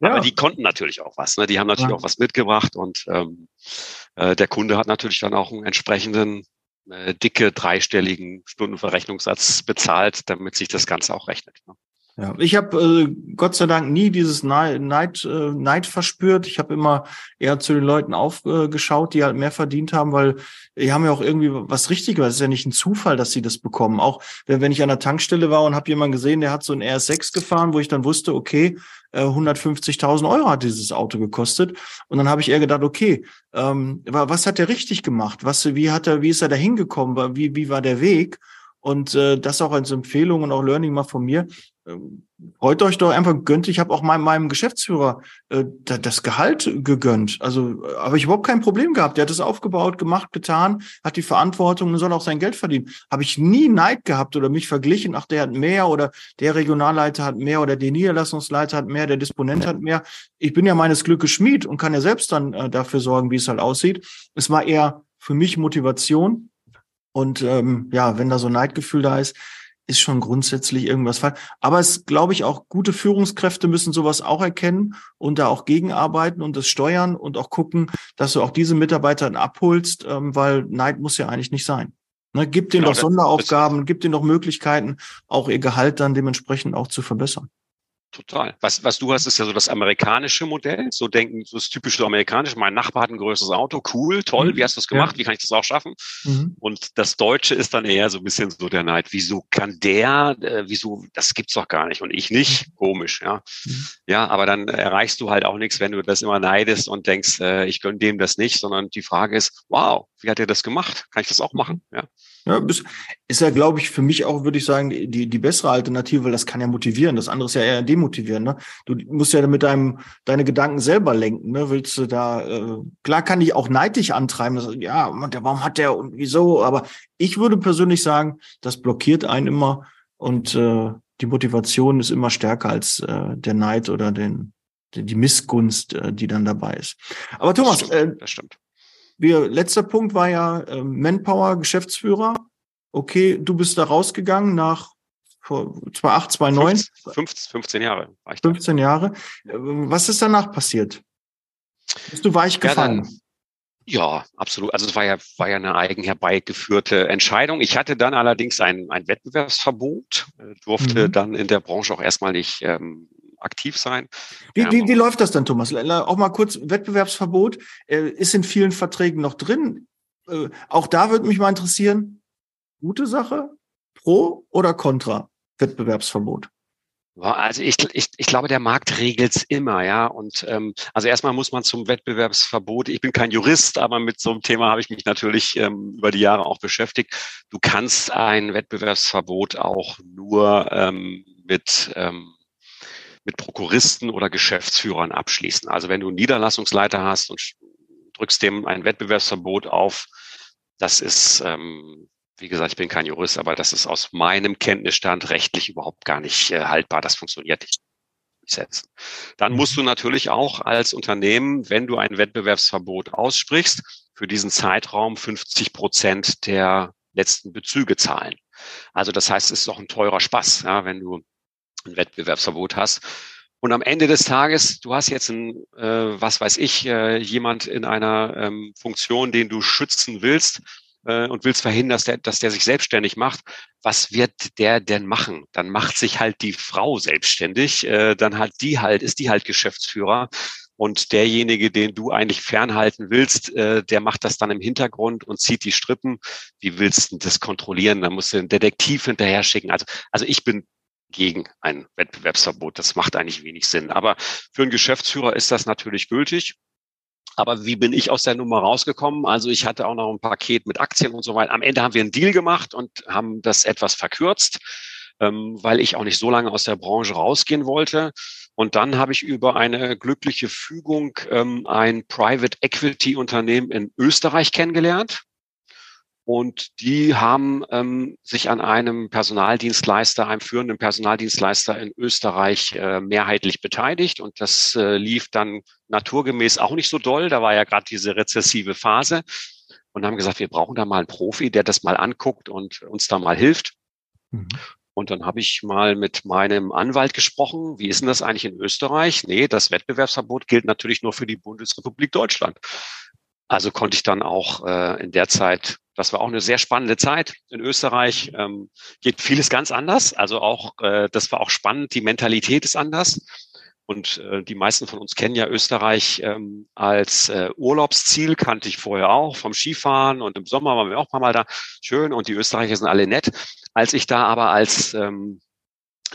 Ja. Aber die konnten natürlich auch was. Ne? Die haben natürlich ja. auch was mitgebracht und ähm, äh, der Kunde hat natürlich dann auch einen entsprechenden äh, dicke dreistelligen Stundenverrechnungssatz bezahlt, damit sich das Ganze auch rechnet. Ja, ich habe äh, Gott sei Dank nie dieses Neid, äh, Neid verspürt. Ich habe immer eher zu den Leuten aufgeschaut, die halt mehr verdient haben, weil die haben ja auch irgendwie was Richtiges. Es ist ja nicht ein Zufall, dass sie das bekommen. Auch wenn, wenn ich an der Tankstelle war und habe jemanden gesehen, der hat so ein RS6 gefahren, wo ich dann wusste, okay, äh, 150.000 Euro hat dieses Auto gekostet. Und dann habe ich eher gedacht, okay, ähm, was hat der richtig gemacht? Was, wie hat er, wie ist er da hingekommen? Wie, wie war der Weg? Und äh, das auch als Empfehlung und auch Learning mal von mir. Ähm, freut euch doch einfach gönnt. Ich habe auch meinem, meinem Geschäftsführer äh, das Gehalt gegönnt. Also äh, habe ich überhaupt kein Problem gehabt. Der hat es aufgebaut, gemacht, getan, hat die Verantwortung und soll auch sein Geld verdienen. Habe ich nie Neid gehabt oder mich verglichen. Ach, der hat mehr oder der Regionalleiter hat mehr oder der Niederlassungsleiter hat mehr, der Disponent hat mehr. Ich bin ja meines Glückes Schmied und kann ja selbst dann äh, dafür sorgen, wie es halt aussieht. Es war eher für mich Motivation und ähm, ja, wenn da so Neidgefühl da ist, ist schon grundsätzlich irgendwas falsch. Aber es glaube ich auch, gute Führungskräfte müssen sowas auch erkennen und da auch gegenarbeiten und das steuern und auch gucken, dass du auch diese Mitarbeiter abholst, ähm, weil Neid muss ja eigentlich nicht sein. Ne, gib denen genau, doch Sonderaufgaben, gib denen doch Möglichkeiten, auch ihr Gehalt dann dementsprechend auch zu verbessern. Total. Was, was du hast, ist ja so das amerikanische Modell. So denken, so das typische amerikanische. Mein Nachbar hat ein größeres Auto. Cool, toll. Mhm. Wie hast du das gemacht? Ja. Wie kann ich das auch schaffen? Mhm. Und das Deutsche ist dann eher so ein bisschen so der Neid. Wieso kann der, äh, wieso, das gibt's doch gar nicht und ich nicht? Mhm. Komisch, ja. Mhm. Ja, aber dann erreichst du halt auch nichts, wenn du das immer neidest und denkst, äh, ich gönn dem das nicht, sondern die Frage ist, wow, wie hat er das gemacht? Kann ich das auch machen? Ja. Ja, ist ja, glaube ich, für mich auch, würde ich sagen, die, die bessere Alternative, weil das kann ja motivieren. Das andere ist ja eher demotivieren. Ne? Du musst ja mit deinem, deine Gedanken selber lenken. Ne? Willst du da, äh, klar kann ich auch neidig antreiben. Das, ja, warum hat der und wieso? Aber ich würde persönlich sagen, das blockiert einen immer und äh, die Motivation ist immer stärker als äh, der Neid oder den, die Missgunst, äh, die dann dabei ist. Aber Thomas, das stimmt. Äh, das stimmt wir, letzter Punkt war ja äh, Manpower, Geschäftsführer. Okay, du bist da rausgegangen nach 2008, 2009. 15, 15 Jahre. War ich 15 da. Jahre. Was ist danach passiert? Bist du weich gefallen? Ja, ja, absolut. Also es war ja, war ja eine eigen herbeigeführte Entscheidung. Ich hatte dann allerdings ein, ein Wettbewerbsverbot, äh, durfte mhm. dann in der Branche auch erstmal nicht ähm, aktiv sein. Wie, wie, wie läuft das dann, Thomas? Auch mal kurz Wettbewerbsverbot äh, ist in vielen Verträgen noch drin. Äh, auch da würde mich mal interessieren, gute Sache, pro oder contra Wettbewerbsverbot? Also ich, ich, ich glaube, der Markt regelt's immer, ja. Und ähm, also erstmal muss man zum Wettbewerbsverbot, ich bin kein Jurist, aber mit so einem Thema habe ich mich natürlich ähm, über die Jahre auch beschäftigt. Du kannst ein Wettbewerbsverbot auch nur ähm, mit ähm, mit Prokuristen oder Geschäftsführern abschließen. Also wenn du einen Niederlassungsleiter hast und drückst dem ein Wettbewerbsverbot auf, das ist, ähm, wie gesagt, ich bin kein Jurist, aber das ist aus meinem Kenntnisstand rechtlich überhaupt gar nicht äh, haltbar. Das funktioniert nicht. setzen. Dann musst du natürlich auch als Unternehmen, wenn du ein Wettbewerbsverbot aussprichst, für diesen Zeitraum 50 Prozent der letzten Bezüge zahlen. Also das heißt, es ist auch ein teurer Spaß, ja, wenn du ein Wettbewerbsverbot hast. Und am Ende des Tages, du hast jetzt ein, äh, was weiß ich, äh, jemand in einer ähm, Funktion, den du schützen willst äh, und willst verhindern, dass der, dass der sich selbstständig macht. Was wird der denn machen? Dann macht sich halt die Frau selbstständig, äh, dann hat die halt, ist die halt Geschäftsführer. Und derjenige, den du eigentlich fernhalten willst, äh, der macht das dann im Hintergrund und zieht die Strippen. Wie willst du das kontrollieren? Da musst du einen Detektiv hinterher schicken. Also, also ich bin gegen ein Wettbewerbsverbot. Das macht eigentlich wenig Sinn. Aber für einen Geschäftsführer ist das natürlich gültig. Aber wie bin ich aus der Nummer rausgekommen? Also ich hatte auch noch ein Paket mit Aktien und so weiter. Am Ende haben wir einen Deal gemacht und haben das etwas verkürzt, ähm, weil ich auch nicht so lange aus der Branche rausgehen wollte. Und dann habe ich über eine glückliche Fügung ähm, ein Private Equity Unternehmen in Österreich kennengelernt. Und die haben ähm, sich an einem Personaldienstleister, einem führenden Personaldienstleister in Österreich äh, mehrheitlich beteiligt. Und das äh, lief dann naturgemäß auch nicht so doll. Da war ja gerade diese rezessive Phase. Und haben gesagt, wir brauchen da mal einen Profi, der das mal anguckt und uns da mal hilft. Mhm. Und dann habe ich mal mit meinem Anwalt gesprochen. Wie ist denn das eigentlich in Österreich? Nee, das Wettbewerbsverbot gilt natürlich nur für die Bundesrepublik Deutschland. Also konnte ich dann auch äh, in der Zeit, das war auch eine sehr spannende Zeit in Österreich, ähm, geht vieles ganz anders. Also auch, äh, das war auch spannend, die Mentalität ist anders. Und äh, die meisten von uns kennen ja Österreich ähm, als äh, Urlaubsziel, kannte ich vorher auch vom Skifahren und im Sommer waren wir auch ein paar Mal da. Schön und die Österreicher sind alle nett. Als ich da aber als ähm,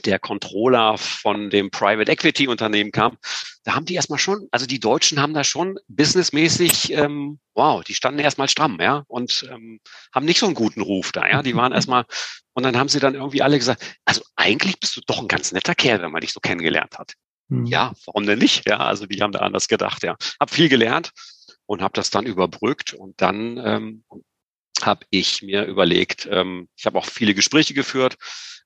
der Controller von dem Private Equity Unternehmen kam, da haben die erstmal schon, also die Deutschen haben da schon businessmäßig, ähm, wow, die standen erstmal stramm, ja, und ähm, haben nicht so einen guten Ruf da, ja. Die waren erstmal, und dann haben sie dann irgendwie alle gesagt, also eigentlich bist du doch ein ganz netter Kerl, wenn man dich so kennengelernt hat. Mhm. Ja, warum denn nicht? Ja, also die haben da anders gedacht, ja. Hab viel gelernt und habe das dann überbrückt und dann ähm, habe ich mir überlegt, ähm, ich habe auch viele Gespräche geführt,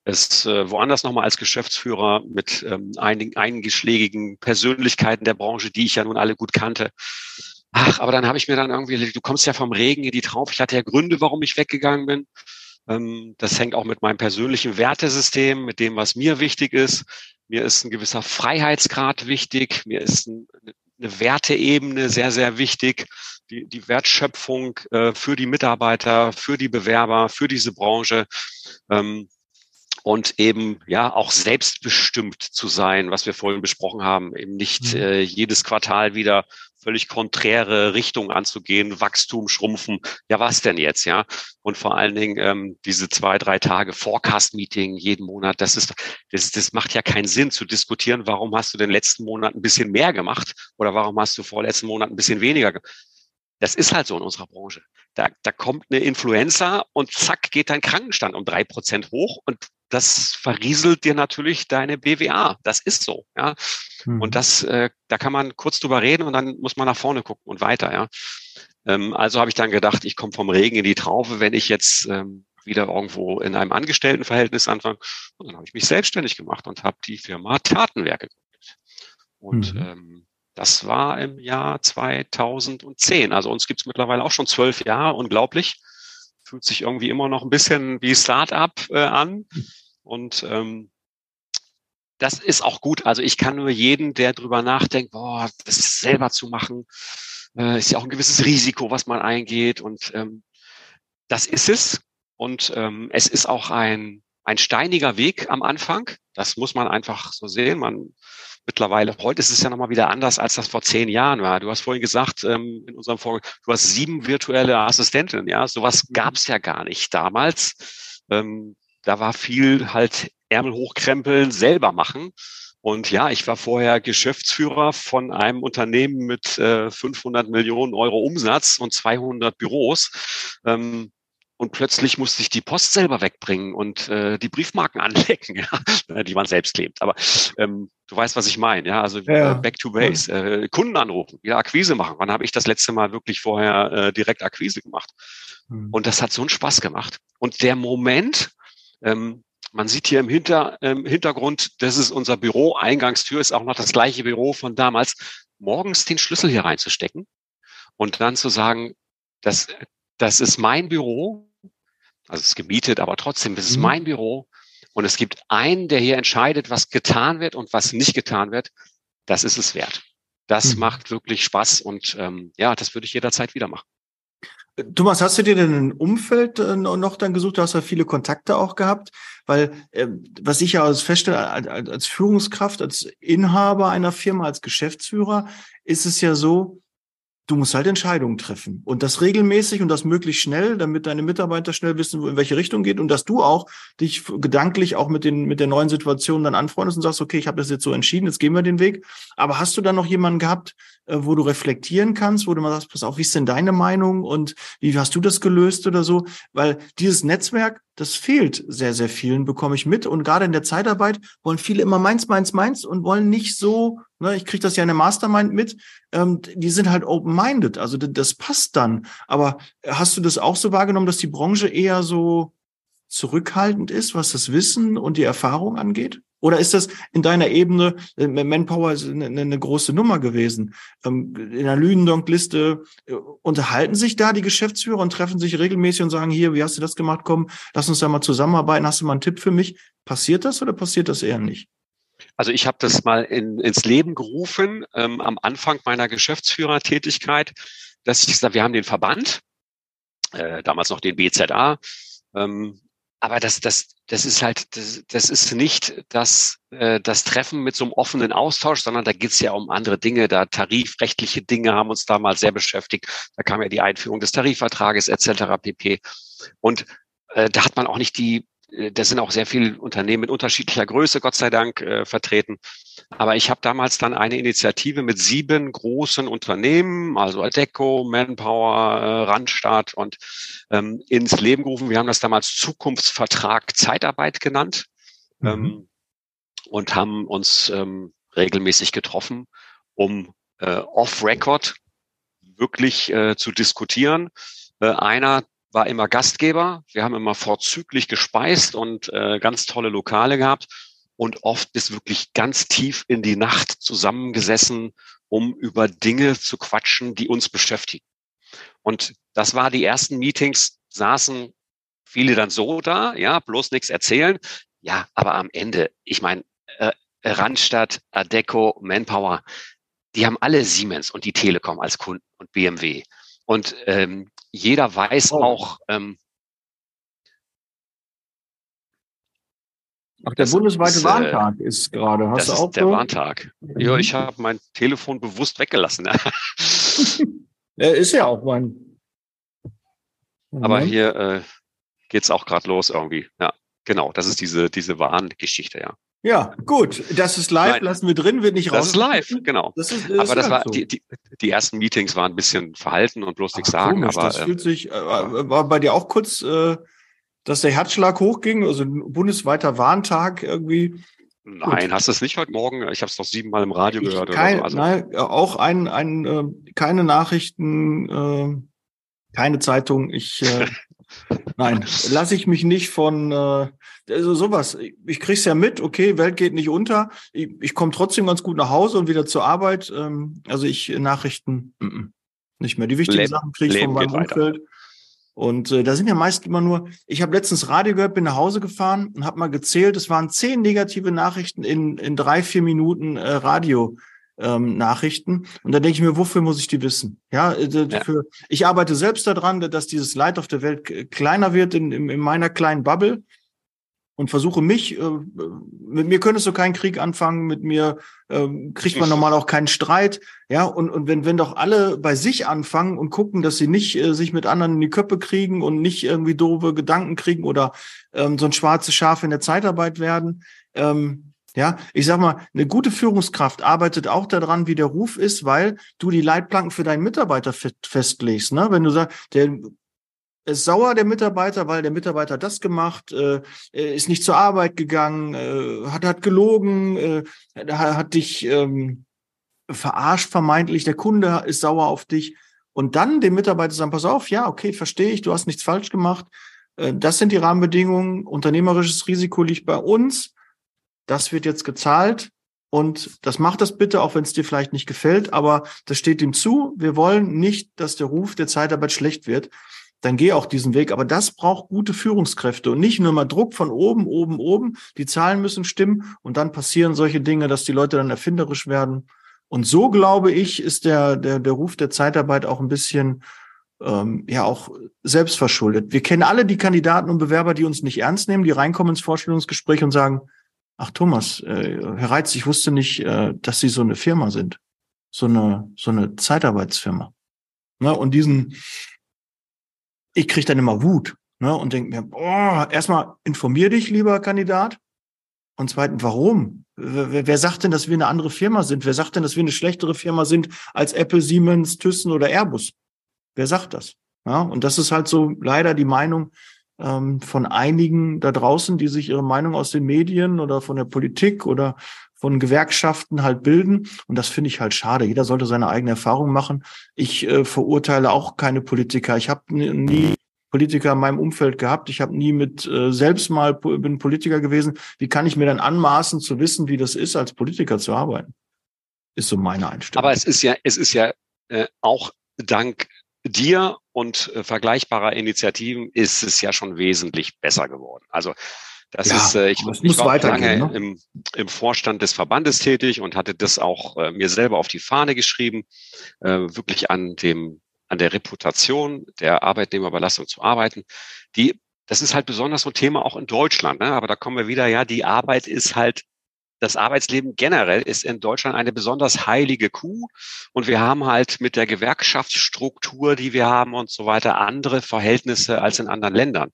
es äh, woanders nochmal als Geschäftsführer mit ähm, einigen eingeschlägigen Persönlichkeiten der Branche, die ich ja nun alle gut kannte. Ach, aber dann habe ich mir dann irgendwie, du kommst ja vom Regen in die Traufe. Ich hatte ja Gründe, warum ich weggegangen bin. Ähm, das hängt auch mit meinem persönlichen Wertesystem, mit dem, was mir wichtig ist. Mir ist ein gewisser Freiheitsgrad wichtig. Mir ist ein, eine Werteebene sehr, sehr wichtig. Die, die Wertschöpfung äh, für die Mitarbeiter, für die Bewerber, für diese Branche. Ähm, und eben ja auch selbstbestimmt zu sein, was wir vorhin besprochen haben, eben nicht mhm. äh, jedes Quartal wieder völlig konträre Richtung anzugehen, Wachstum, Schrumpfen, ja was denn jetzt, ja? Und vor allen Dingen ähm, diese zwei, drei Tage Forecast-Meeting jeden Monat, das ist, das, das macht ja keinen Sinn zu diskutieren, warum hast du den letzten Monat ein bisschen mehr gemacht oder warum hast du vorletzten Monat ein bisschen weniger gemacht. Das ist halt so in unserer Branche. Da, da kommt eine Influenza und zack geht dein Krankenstand um drei Prozent hoch und das verrieselt dir natürlich deine BWA. Das ist so, ja. Mhm. Und das, äh, da kann man kurz drüber reden und dann muss man nach vorne gucken und weiter, ja. Ähm, also habe ich dann gedacht, ich komme vom Regen in die Traufe, wenn ich jetzt ähm, wieder irgendwo in einem Angestelltenverhältnis anfange. Und dann habe ich mich selbstständig gemacht und habe die Firma Tatenwerke gegründet. Und mhm. ähm, das war im Jahr 2010. Also uns gibt's mittlerweile auch schon zwölf Jahre, unglaublich. Fühlt sich irgendwie immer noch ein bisschen wie Start-up äh, an. Und ähm, das ist auch gut. Also ich kann nur jeden, der drüber nachdenkt, boah, das selber zu machen, äh, ist ja auch ein gewisses Risiko, was man eingeht. Und ähm, das ist es. Und ähm, es ist auch ein, ein steiniger Weg am Anfang. Das muss man einfach so sehen. Man mittlerweile, heute ist es ja nochmal wieder anders, als das vor zehn Jahren war. Du hast vorhin gesagt, ähm, in unserem Vorgang, du hast sieben virtuelle Assistentinnen, ja. Sowas mhm. gab es ja gar nicht damals. Ähm, da war viel halt Ärmel hochkrempeln, selber machen. Und ja, ich war vorher Geschäftsführer von einem Unternehmen mit äh, 500 Millionen Euro Umsatz und 200 Büros. Ähm, und plötzlich musste ich die Post selber wegbringen und äh, die Briefmarken anlecken, ja, die man selbst klebt. Aber ähm, du weißt, was ich meine, ja. Also ja. Äh, back to base, äh, Kunden anrufen, wieder Akquise machen. Wann habe ich das letzte Mal wirklich vorher äh, direkt Akquise gemacht? Mhm. Und das hat so einen Spaß gemacht. Und der Moment, ähm, man sieht hier im, Hinter, im Hintergrund, das ist unser Büro. Eingangstür ist auch noch das gleiche Büro von damals. Morgens den Schlüssel hier reinzustecken und dann zu sagen, das, das ist mein Büro. Also es ist gemietet, aber trotzdem, das ist mhm. mein Büro. Und es gibt einen, der hier entscheidet, was getan wird und was nicht getan wird. Das ist es wert. Das mhm. macht wirklich Spaß und ähm, ja, das würde ich jederzeit wieder machen. Thomas, hast du dir denn ein Umfeld äh, noch dann gesucht? Du hast ja viele Kontakte auch gehabt, weil äh, was ich ja als feststelle, als Führungskraft, als Inhaber einer Firma, als Geschäftsführer, ist es ja so, du musst halt Entscheidungen treffen und das regelmäßig und das möglichst schnell, damit deine Mitarbeiter schnell wissen, in welche Richtung geht und dass du auch dich gedanklich auch mit den mit der neuen Situation dann anfreundest und sagst, okay, ich habe das jetzt so entschieden, jetzt gehen wir den Weg. Aber hast du dann noch jemanden gehabt, äh, wo du reflektieren kannst, wo du mal sagst, pass auf, wie ist denn deine Meinung und wie hast du das gelöst oder so? Weil dieses Netzwerk, das fehlt sehr, sehr vielen, bekomme ich mit. Und gerade in der Zeitarbeit wollen viele immer meins, meins, meins und wollen nicht so, ne, ich kriege das ja in der Mastermind mit, ähm, die sind halt open-minded, also das passt dann. Aber hast du das auch so wahrgenommen, dass die Branche eher so zurückhaltend ist, was das Wissen und die Erfahrung angeht? Oder ist das in deiner Ebene, äh, Manpower ist eine, eine große Nummer gewesen? Ähm, in der Lüdendonk-Liste äh, unterhalten sich da die Geschäftsführer und treffen sich regelmäßig und sagen, hier, wie hast du das gemacht? Komm, lass uns da mal zusammenarbeiten. Hast du mal einen Tipp für mich? Passiert das oder passiert das eher nicht? Also ich habe das mal in, ins Leben gerufen ähm, am Anfang meiner Geschäftsführertätigkeit, dass ich gesagt, wir haben den Verband, äh, damals noch den BZA, ähm, aber das, das, das ist halt, das, das ist nicht das, äh, das Treffen mit so einem offenen Austausch, sondern da geht's ja um andere Dinge. Da tarifrechtliche Dinge haben uns damals sehr beschäftigt. Da kam ja die Einführung des Tarifvertrages etc. pp. Und äh, da hat man auch nicht die äh, da sind auch sehr viele Unternehmen mit unterschiedlicher Größe, Gott sei Dank, äh, vertreten. Aber ich habe damals dann eine Initiative mit sieben großen Unternehmen, also Adeco, Manpower, äh, Randstaat und ähm, ins Leben gerufen. Wir haben das damals Zukunftsvertrag Zeitarbeit genannt mhm. ähm, und haben uns ähm, regelmäßig getroffen, um äh, off-Record wirklich äh, zu diskutieren. Äh, einer war immer Gastgeber. Wir haben immer vorzüglich gespeist und äh, ganz tolle Lokale gehabt und oft bis wirklich ganz tief in die Nacht zusammengesessen, um über Dinge zu quatschen, die uns beschäftigen. Und das war die ersten Meetings, saßen viele dann so da, ja, bloß nichts erzählen. Ja, aber am Ende, ich meine, äh, Randstadt, Adeco, Manpower, die haben alle Siemens und die Telekom als Kunden und BMW. Und ähm, jeder weiß oh. auch, ähm, Ach, der bundesweite ist, äh, Warntag ist gerade. Hast das du auch ist der so? Warntag. Mhm. Ja, ich habe mein Telefon bewusst weggelassen. er ist ja auch mein. Aber hier äh, geht's auch gerade los irgendwie. Ja, genau. Das ist diese diese Warngeschichte, ja. Ja, gut. Das ist live, Nein, lassen wir drin, wird nicht raus. Das ist live, genau. Das ist, das aber das war, so. die, die, die ersten Meetings waren ein bisschen verhalten und bloß nichts sagen. Komisch, aber das ähm, fühlt sich, äh, war bei dir auch kurz, äh, dass der Herzschlag hochging, also ein bundesweiter Warntag irgendwie. Nein, Gut. hast du es nicht heute Morgen? Ich habe es noch siebenmal im Radio ich gehört. Kein, oder so. Also, nein, auch ein, ein äh, keine Nachrichten, äh, keine Zeitung. Ich äh, nein, lasse ich mich nicht von äh, also sowas. Ich krieg's ja mit, okay, Welt geht nicht unter. Ich, ich komme trotzdem ganz gut nach Hause und wieder zur Arbeit. Ähm, also ich Nachrichten m -m, nicht mehr. Die wichtigen Leben, Sachen kriege ich von meinem Umfeld. Und äh, da sind ja meist immer nur, ich habe letztens Radio gehört, bin nach Hause gefahren und habe mal gezählt, es waren zehn negative Nachrichten in, in drei, vier Minuten äh, Radio. Ähm, Nachrichten. Und da denke ich mir, wofür muss ich die wissen? Ja, äh, ja. Für, ich arbeite selbst daran, dass dieses Leid auf der Welt kleiner wird in, in, in meiner kleinen Bubble und versuche mich, äh, mit mir könntest du keinen Krieg anfangen, mit mir äh, kriegt man normal auch keinen Streit, ja, und, und wenn, wenn doch alle bei sich anfangen und gucken, dass sie nicht äh, sich mit anderen in die Köpfe kriegen und nicht irgendwie doofe Gedanken kriegen oder ähm, so ein schwarzes Schaf in der Zeitarbeit werden, ähm, ja, ich sag mal, eine gute Führungskraft arbeitet auch daran, wie der Ruf ist, weil du die Leitplanken für deinen Mitarbeiter festlegst. Ne? Wenn du sagst, der ist sauer, der Mitarbeiter, weil der Mitarbeiter das gemacht, äh, ist nicht zur Arbeit gegangen, äh, hat, hat gelogen, äh, hat dich ähm, verarscht vermeintlich, der Kunde ist sauer auf dich. Und dann dem Mitarbeiter sagen, pass auf, ja, okay, verstehe ich, du hast nichts falsch gemacht, äh, das sind die Rahmenbedingungen, unternehmerisches Risiko liegt bei uns, das wird jetzt gezahlt und das macht das bitte, auch wenn es dir vielleicht nicht gefällt, aber das steht ihm zu. Wir wollen nicht, dass der Ruf der Zeitarbeit schlecht wird. Dann geh auch diesen Weg. Aber das braucht gute Führungskräfte und nicht nur mal Druck von oben, oben, oben. Die Zahlen müssen stimmen und dann passieren solche Dinge, dass die Leute dann erfinderisch werden. Und so glaube ich, ist der, der, der Ruf der Zeitarbeit auch ein bisschen ähm, ja auch selbstverschuldet. Wir kennen alle die Kandidaten und Bewerber, die uns nicht ernst nehmen, die reinkommen ins Vorstellungsgespräch und sagen, ach Thomas, äh, Herr Reitz, ich wusste nicht, äh, dass Sie so eine Firma sind, so eine, so eine Zeitarbeitsfirma. Ne? Und diesen, ich kriege dann immer Wut ne? und denke mir, boah, erstmal informier dich, lieber Kandidat. Und zweitens, warum? Wer, wer sagt denn, dass wir eine andere Firma sind? Wer sagt denn, dass wir eine schlechtere Firma sind als Apple, Siemens, Thyssen oder Airbus? Wer sagt das? Ja, und das ist halt so leider die Meinung ähm, von einigen da draußen, die sich ihre Meinung aus den Medien oder von der Politik oder von Gewerkschaften halt bilden. Und das finde ich halt schade. Jeder sollte seine eigene Erfahrung machen. Ich äh, verurteile auch keine Politiker. Ich habe nie Politiker in meinem Umfeld gehabt. Ich habe nie mit äh, selbst mal bin Politiker gewesen. Wie kann ich mir dann anmaßen zu wissen, wie das ist, als Politiker zu arbeiten? Ist so meine Einstellung. Aber es ist ja, es ist ja äh, auch dank dir und äh, vergleichbarer Initiativen ist es ja schon wesentlich besser geworden. Also das ja, ist, äh, ich, ich war lange ne? im, im Vorstand des Verbandes tätig und hatte das auch äh, mir selber auf die Fahne geschrieben, äh, wirklich an dem an der Reputation der Arbeitnehmerbelastung zu arbeiten. Die, das ist halt besonders so ein Thema auch in Deutschland. Ne? Aber da kommen wir wieder, ja, die Arbeit ist halt das Arbeitsleben generell ist in Deutschland eine besonders heilige Kuh. Und wir haben halt mit der Gewerkschaftsstruktur, die wir haben und so weiter, andere Verhältnisse als in anderen Ländern.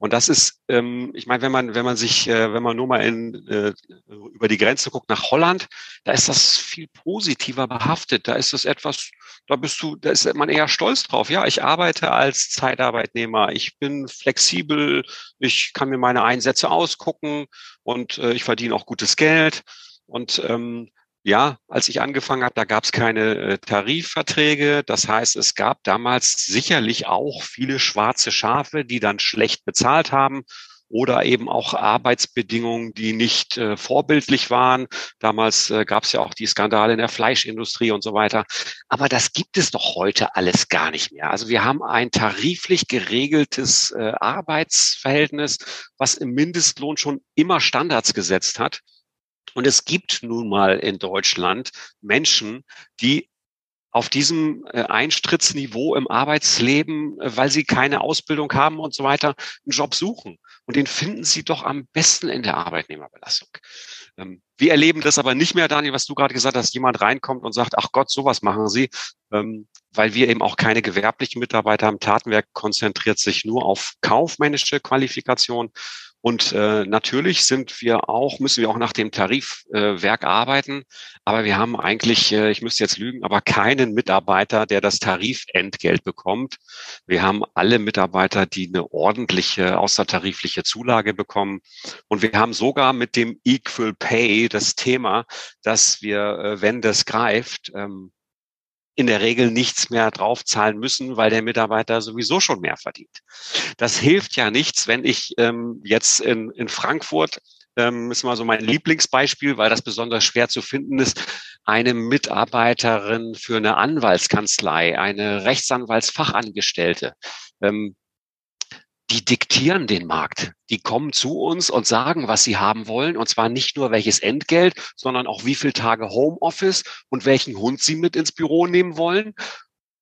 Und das ist, ähm, ich meine, wenn man, wenn man sich, äh, wenn man nur mal in, äh, über die Grenze guckt nach Holland, da ist das viel positiver behaftet. Da ist es etwas, da bist du, da ist man eher stolz drauf. Ja, ich arbeite als Zeitarbeitnehmer, ich bin flexibel, ich kann mir meine Einsätze ausgucken und äh, ich verdiene auch gutes Geld. Und ähm, ja, als ich angefangen habe, da gab es keine äh, Tarifverträge. Das heißt, es gab damals sicherlich auch viele schwarze Schafe, die dann schlecht bezahlt haben oder eben auch Arbeitsbedingungen, die nicht äh, vorbildlich waren. Damals äh, gab es ja auch die Skandale in der Fleischindustrie und so weiter. Aber das gibt es doch heute alles gar nicht mehr. Also wir haben ein tariflich geregeltes äh, Arbeitsverhältnis, was im Mindestlohn schon immer Standards gesetzt hat. Und es gibt nun mal in Deutschland Menschen, die auf diesem äh, Eintrittsniveau im Arbeitsleben, äh, weil sie keine Ausbildung haben und so weiter, einen Job suchen. Und den finden sie doch am besten in der Arbeitnehmerbelastung. Ähm, wir erleben das aber nicht mehr, Daniel, was du gerade gesagt hast, jemand reinkommt und sagt, ach Gott, sowas machen sie, ähm, weil wir eben auch keine gewerblichen Mitarbeiter haben. Tatenwerk konzentriert sich nur auf kaufmännische Qualifikation. Und äh, natürlich sind wir auch, müssen wir auch nach dem Tarifwerk äh, arbeiten. Aber wir haben eigentlich, äh, ich müsste jetzt lügen, aber keinen Mitarbeiter, der das Tarifentgelt bekommt. Wir haben alle Mitarbeiter, die eine ordentliche außertarifliche Zulage bekommen. Und wir haben sogar mit dem Equal Pay das Thema, dass wir, äh, wenn das greift, ähm, in der Regel nichts mehr draufzahlen müssen, weil der Mitarbeiter sowieso schon mehr verdient. Das hilft ja nichts, wenn ich ähm, jetzt in, in Frankfurt, ähm, ist mal so mein Lieblingsbeispiel, weil das besonders schwer zu finden ist, eine Mitarbeiterin für eine Anwaltskanzlei, eine Rechtsanwaltsfachangestellte, ähm, die diktieren den Markt. Die kommen zu uns und sagen, was sie haben wollen. Und zwar nicht nur welches Entgelt, sondern auch wie viele Tage Homeoffice und welchen Hund sie mit ins Büro nehmen wollen.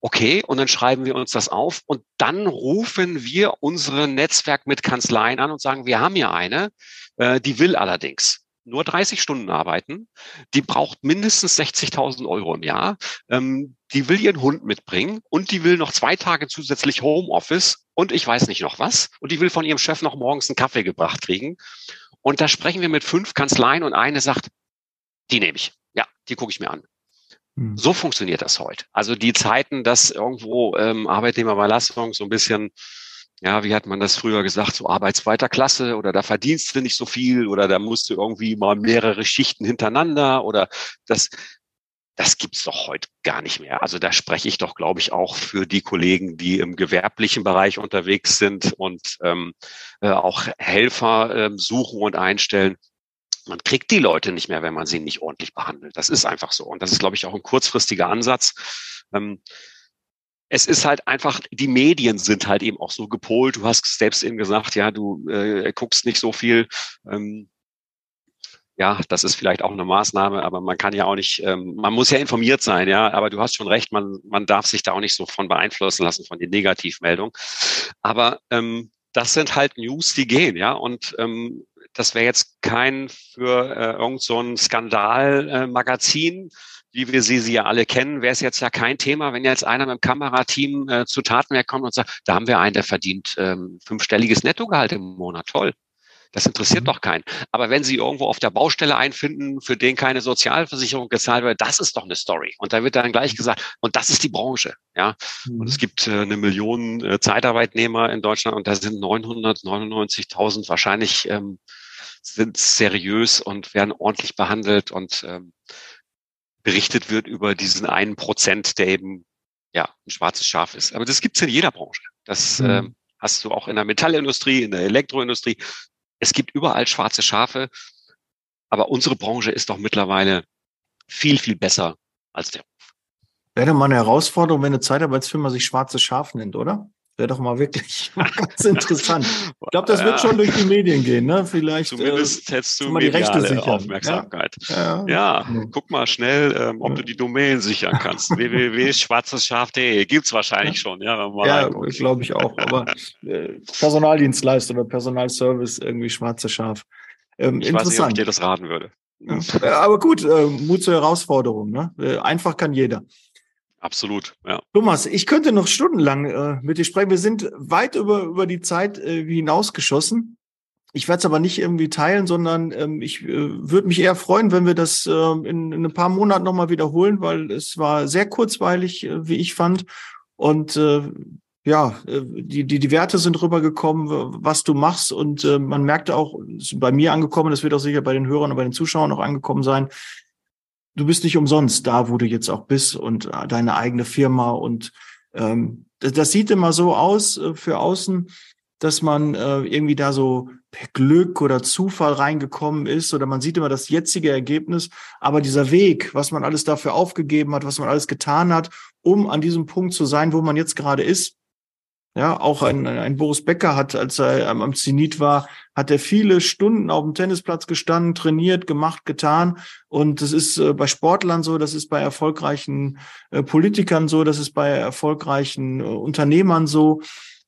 Okay, und dann schreiben wir uns das auf und dann rufen wir unsere Netzwerk mit Kanzleien an und sagen, wir haben hier eine, äh, die will allerdings nur 30 Stunden arbeiten, die braucht mindestens 60.000 Euro im Jahr, ähm, die will ihren Hund mitbringen und die will noch zwei Tage zusätzlich Homeoffice und ich weiß nicht noch was und die will von ihrem Chef noch morgens einen Kaffee gebracht kriegen. Und da sprechen wir mit fünf Kanzleien und eine sagt, die nehme ich. Ja, die gucke ich mir an. Hm. So funktioniert das heute. Also die Zeiten, dass irgendwo ähm, Arbeitnehmerüberlassung so ein bisschen ja, wie hat man das früher gesagt, so Arbeitszweiter Klasse oder da verdienst du nicht so viel oder da musst du irgendwie mal mehrere Schichten hintereinander oder das, das gibt's doch heute gar nicht mehr. Also da spreche ich doch, glaube ich, auch für die Kollegen, die im gewerblichen Bereich unterwegs sind und ähm, äh, auch Helfer äh, suchen und einstellen. Man kriegt die Leute nicht mehr, wenn man sie nicht ordentlich behandelt. Das ist einfach so. Und das ist, glaube ich, auch ein kurzfristiger Ansatz. Ähm, es ist halt einfach, die Medien sind halt eben auch so gepolt. Du hast selbst eben gesagt, ja, du äh, guckst nicht so viel. Ähm, ja, das ist vielleicht auch eine Maßnahme, aber man kann ja auch nicht, ähm, man muss ja informiert sein, ja, aber du hast schon recht, man, man darf sich da auch nicht so von beeinflussen lassen von den Negativmeldungen. Aber ähm, das sind halt News, die gehen, ja, und ähm, das wäre jetzt kein für äh, irgend so ein Skandalmagazin, äh, wie wir sie, sie ja alle kennen, wäre es jetzt ja kein Thema, wenn jetzt einer mit dem Kamerateam äh, zu Tatenwerk kommt und sagt, da haben wir einen, der verdient ähm, fünfstelliges Nettogehalt im Monat, toll. Das interessiert mhm. doch keinen. Aber wenn Sie irgendwo auf der Baustelle einfinden, für den keine Sozialversicherung gezahlt wird, das ist doch eine Story. Und da wird dann gleich mhm. gesagt, und das ist die Branche. Ja, mhm. und es gibt äh, eine Million äh, Zeitarbeitnehmer in Deutschland und da sind 999.000 wahrscheinlich ähm, sind seriös und werden ordentlich behandelt und ähm, berichtet wird über diesen einen Prozent, der eben ja ein schwarzes Schaf ist. Aber das gibt's in jeder Branche. Das mhm. ähm, hast du auch in der Metallindustrie, in der Elektroindustrie es gibt überall schwarze Schafe, aber unsere Branche ist doch mittlerweile viel, viel besser als der Ruf. Wäre mal eine Herausforderung, wenn eine Zeitarbeitsfirma sich schwarze Schaf nennt, oder? Wäre doch mal wirklich ganz interessant. Ich glaube, das wird schon durch die Medien gehen, ne? Vielleicht. Zumindest äh, hättest du mal die Rechte sichern. Aufmerksamkeit. Ja, ja. ja. guck mal schnell, ähm, ob du die Domain sichern kannst. www.schwarzesschaf.de gibt's wahrscheinlich schon, ja. ja, glaube ich auch. Aber äh, Personaldienstleister oder Personalservice irgendwie schwarze Schaf. Ähm, ich interessant. weiß nicht, ob ich dir das raten würde. Ja, aber gut, äh, Mut zur Herausforderung. Ne? Äh, einfach kann jeder. Absolut, ja. Thomas, ich könnte noch stundenlang äh, mit dir sprechen. Wir sind weit über, über die Zeit äh, hinausgeschossen. Ich werde es aber nicht irgendwie teilen, sondern ähm, ich äh, würde mich eher freuen, wenn wir das äh, in, in ein paar Monaten nochmal wiederholen, weil es war sehr kurzweilig, äh, wie ich fand. Und äh, ja, äh, die, die, die Werte sind rübergekommen, was du machst. Und äh, man merkte auch, ist bei mir angekommen, das wird auch sicher bei den Hörern und bei den Zuschauern auch angekommen sein, du bist nicht umsonst da, wo du jetzt auch bist und äh, deine eigene Firma und ähm, das, das sieht immer so aus äh, für außen, dass man äh, irgendwie da so per Glück oder Zufall reingekommen ist oder man sieht immer das jetzige Ergebnis, aber dieser Weg, was man alles dafür aufgegeben hat, was man alles getan hat, um an diesem Punkt zu sein, wo man jetzt gerade ist, ja, auch ein, ein Boris Becker hat, als er am Zenit war, hat er viele Stunden auf dem Tennisplatz gestanden, trainiert, gemacht, getan. Und das ist äh, bei Sportlern so, das ist bei erfolgreichen äh, Politikern so, das ist bei erfolgreichen äh, Unternehmern so.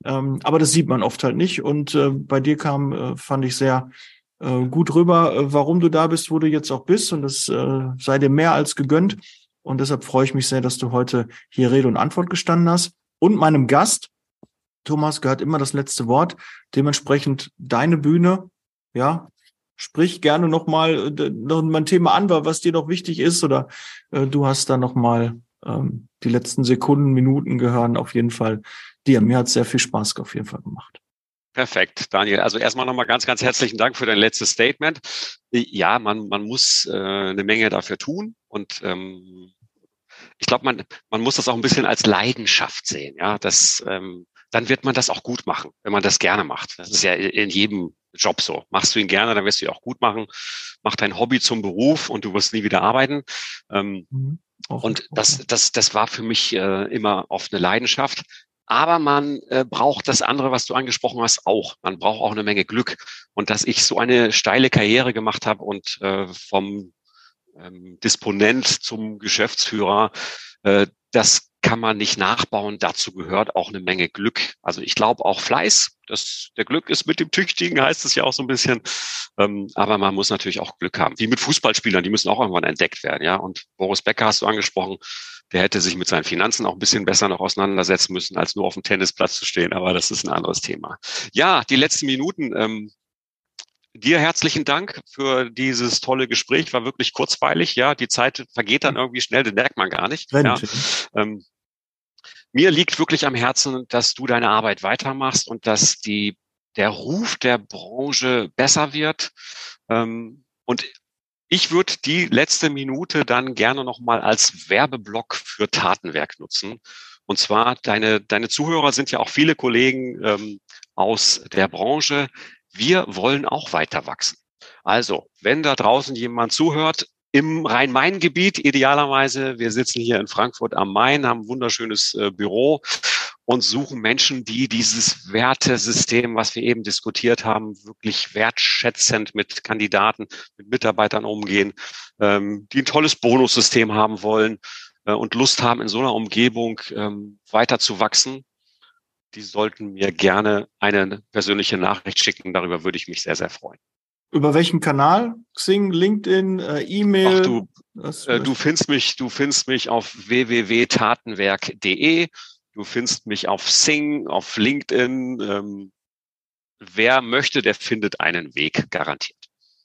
Ähm, aber das sieht man oft halt nicht. Und bei dir kam, fand ich sehr gut rüber, warum du da bist, wo du jetzt auch bist. Und das sei dir mehr als gegönnt. Und deshalb freue ich mich sehr, dass du heute hier Rede und Antwort gestanden hast. Und meinem Gast, Thomas, gehört immer das letzte Wort. Dementsprechend deine Bühne, ja, sprich gerne nochmal äh, noch mal ein Thema an, was dir noch wichtig ist, oder äh, du hast da nochmal ähm, die letzten Sekunden, Minuten gehören auf jeden Fall dir. Mir hat sehr viel Spaß auf jeden Fall gemacht. Perfekt, Daniel. Also erstmal nochmal ganz, ganz herzlichen Dank für dein letztes Statement. Ja, man, man muss äh, eine Menge dafür tun und ähm, ich glaube, man, man muss das auch ein bisschen als Leidenschaft sehen. Ja, das ähm, dann wird man das auch gut machen, wenn man das gerne macht. Das ist ja in jedem Job so. Machst du ihn gerne, dann wirst du ihn auch gut machen. Mach dein Hobby zum Beruf und du wirst nie wieder arbeiten. Ähm, mhm. Und das, das, das war für mich äh, immer oft eine Leidenschaft. Aber man äh, braucht das andere, was du angesprochen hast, auch. Man braucht auch eine Menge Glück. Und dass ich so eine steile Karriere gemacht habe und äh, vom ähm, Disponent zum Geschäftsführer, äh, das kann man nicht nachbauen. Dazu gehört auch eine Menge Glück. Also ich glaube auch Fleiß. Das, der Glück ist mit dem Tüchtigen, heißt es ja auch so ein bisschen. Ähm, aber man muss natürlich auch Glück haben. Wie mit Fußballspielern, die müssen auch irgendwann entdeckt werden. Ja, und Boris Becker hast du angesprochen. Der hätte sich mit seinen Finanzen auch ein bisschen besser noch auseinandersetzen müssen, als nur auf dem Tennisplatz zu stehen. Aber das ist ein anderes Thema. Ja, die letzten Minuten. Ähm, Dir herzlichen Dank für dieses tolle Gespräch. War wirklich kurzweilig. Ja, die Zeit vergeht dann irgendwie schnell, den merkt man gar nicht. Ja. Ähm, mir liegt wirklich am Herzen, dass du deine Arbeit weitermachst und dass die, der Ruf der Branche besser wird. Ähm, und ich würde die letzte Minute dann gerne nochmal als Werbeblock für Tatenwerk nutzen. Und zwar, deine, deine Zuhörer sind ja auch viele Kollegen ähm, aus der Branche. Wir wollen auch weiter wachsen. Also, wenn da draußen jemand zuhört, im Rhein-Main-Gebiet idealerweise. Wir sitzen hier in Frankfurt am Main, haben ein wunderschönes äh, Büro und suchen Menschen, die dieses Wertesystem, was wir eben diskutiert haben, wirklich wertschätzend mit Kandidaten, mit Mitarbeitern umgehen, ähm, die ein tolles Bonussystem haben wollen äh, und Lust haben, in so einer Umgebung ähm, weiter zu wachsen. Die sollten mir gerne eine persönliche Nachricht schicken. Darüber würde ich mich sehr, sehr freuen. Über welchen Kanal? Xing, LinkedIn, äh, E-Mail? Ach, du, äh, du findest mich, du findest mich auf www.tatenwerk.de. Du findest mich auf Sing, auf LinkedIn. Ähm, wer möchte, der findet einen Weg, garantiert.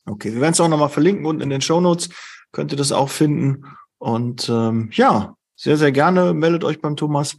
Okay, wir werden es auch nochmal verlinken unten in den Show Notes. Könnt ihr das auch finden. Und ähm, ja, sehr, sehr gerne meldet euch beim Thomas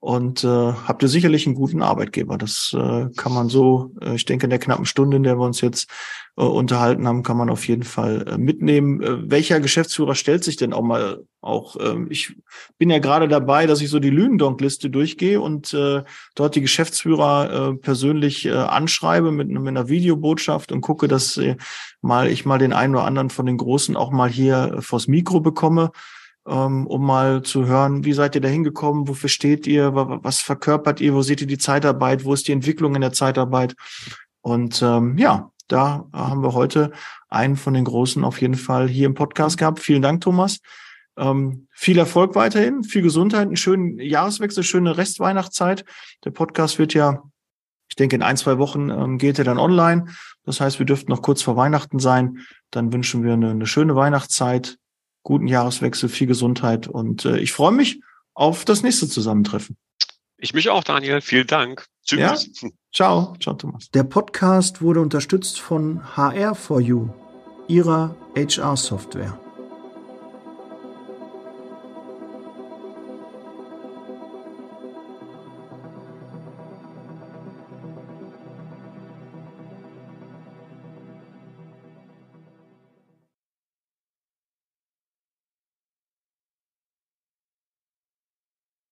und äh, habt ihr sicherlich einen guten Arbeitgeber. Das äh, kann man so, äh, ich denke, in der knappen Stunde, in der wir uns jetzt äh, unterhalten haben, kann man auf jeden Fall äh, mitnehmen. Äh, welcher Geschäftsführer stellt sich denn auch mal auch? Äh, ich bin ja gerade dabei, dass ich so die Lügendonk-Liste durchgehe und äh, dort die Geschäftsführer äh, persönlich äh, anschreibe mit, mit einer Videobotschaft und gucke, dass äh, mal ich mal den einen oder anderen von den Großen auch mal hier äh, vors Mikro bekomme um mal zu hören, wie seid ihr da hingekommen, wofür steht ihr, was verkörpert ihr, wo seht ihr die Zeitarbeit, wo ist die Entwicklung in der Zeitarbeit? Und ähm, ja, da haben wir heute einen von den Großen auf jeden Fall hier im Podcast gehabt. Vielen Dank, Thomas. Ähm, viel Erfolg weiterhin, viel Gesundheit, einen schönen Jahreswechsel, schöne Restweihnachtszeit. Der Podcast wird ja, ich denke, in ein, zwei Wochen ähm, geht er dann online. Das heißt, wir dürften noch kurz vor Weihnachten sein. Dann wünschen wir eine, eine schöne Weihnachtszeit, guten Jahreswechsel, viel Gesundheit und äh, ich freue mich auf das nächste Zusammentreffen. Ich mich auch, Daniel. Vielen Dank. Tschüss. Ja? Ciao. Ciao, Thomas. Der Podcast wurde unterstützt von HR4U, ihrer HR-Software.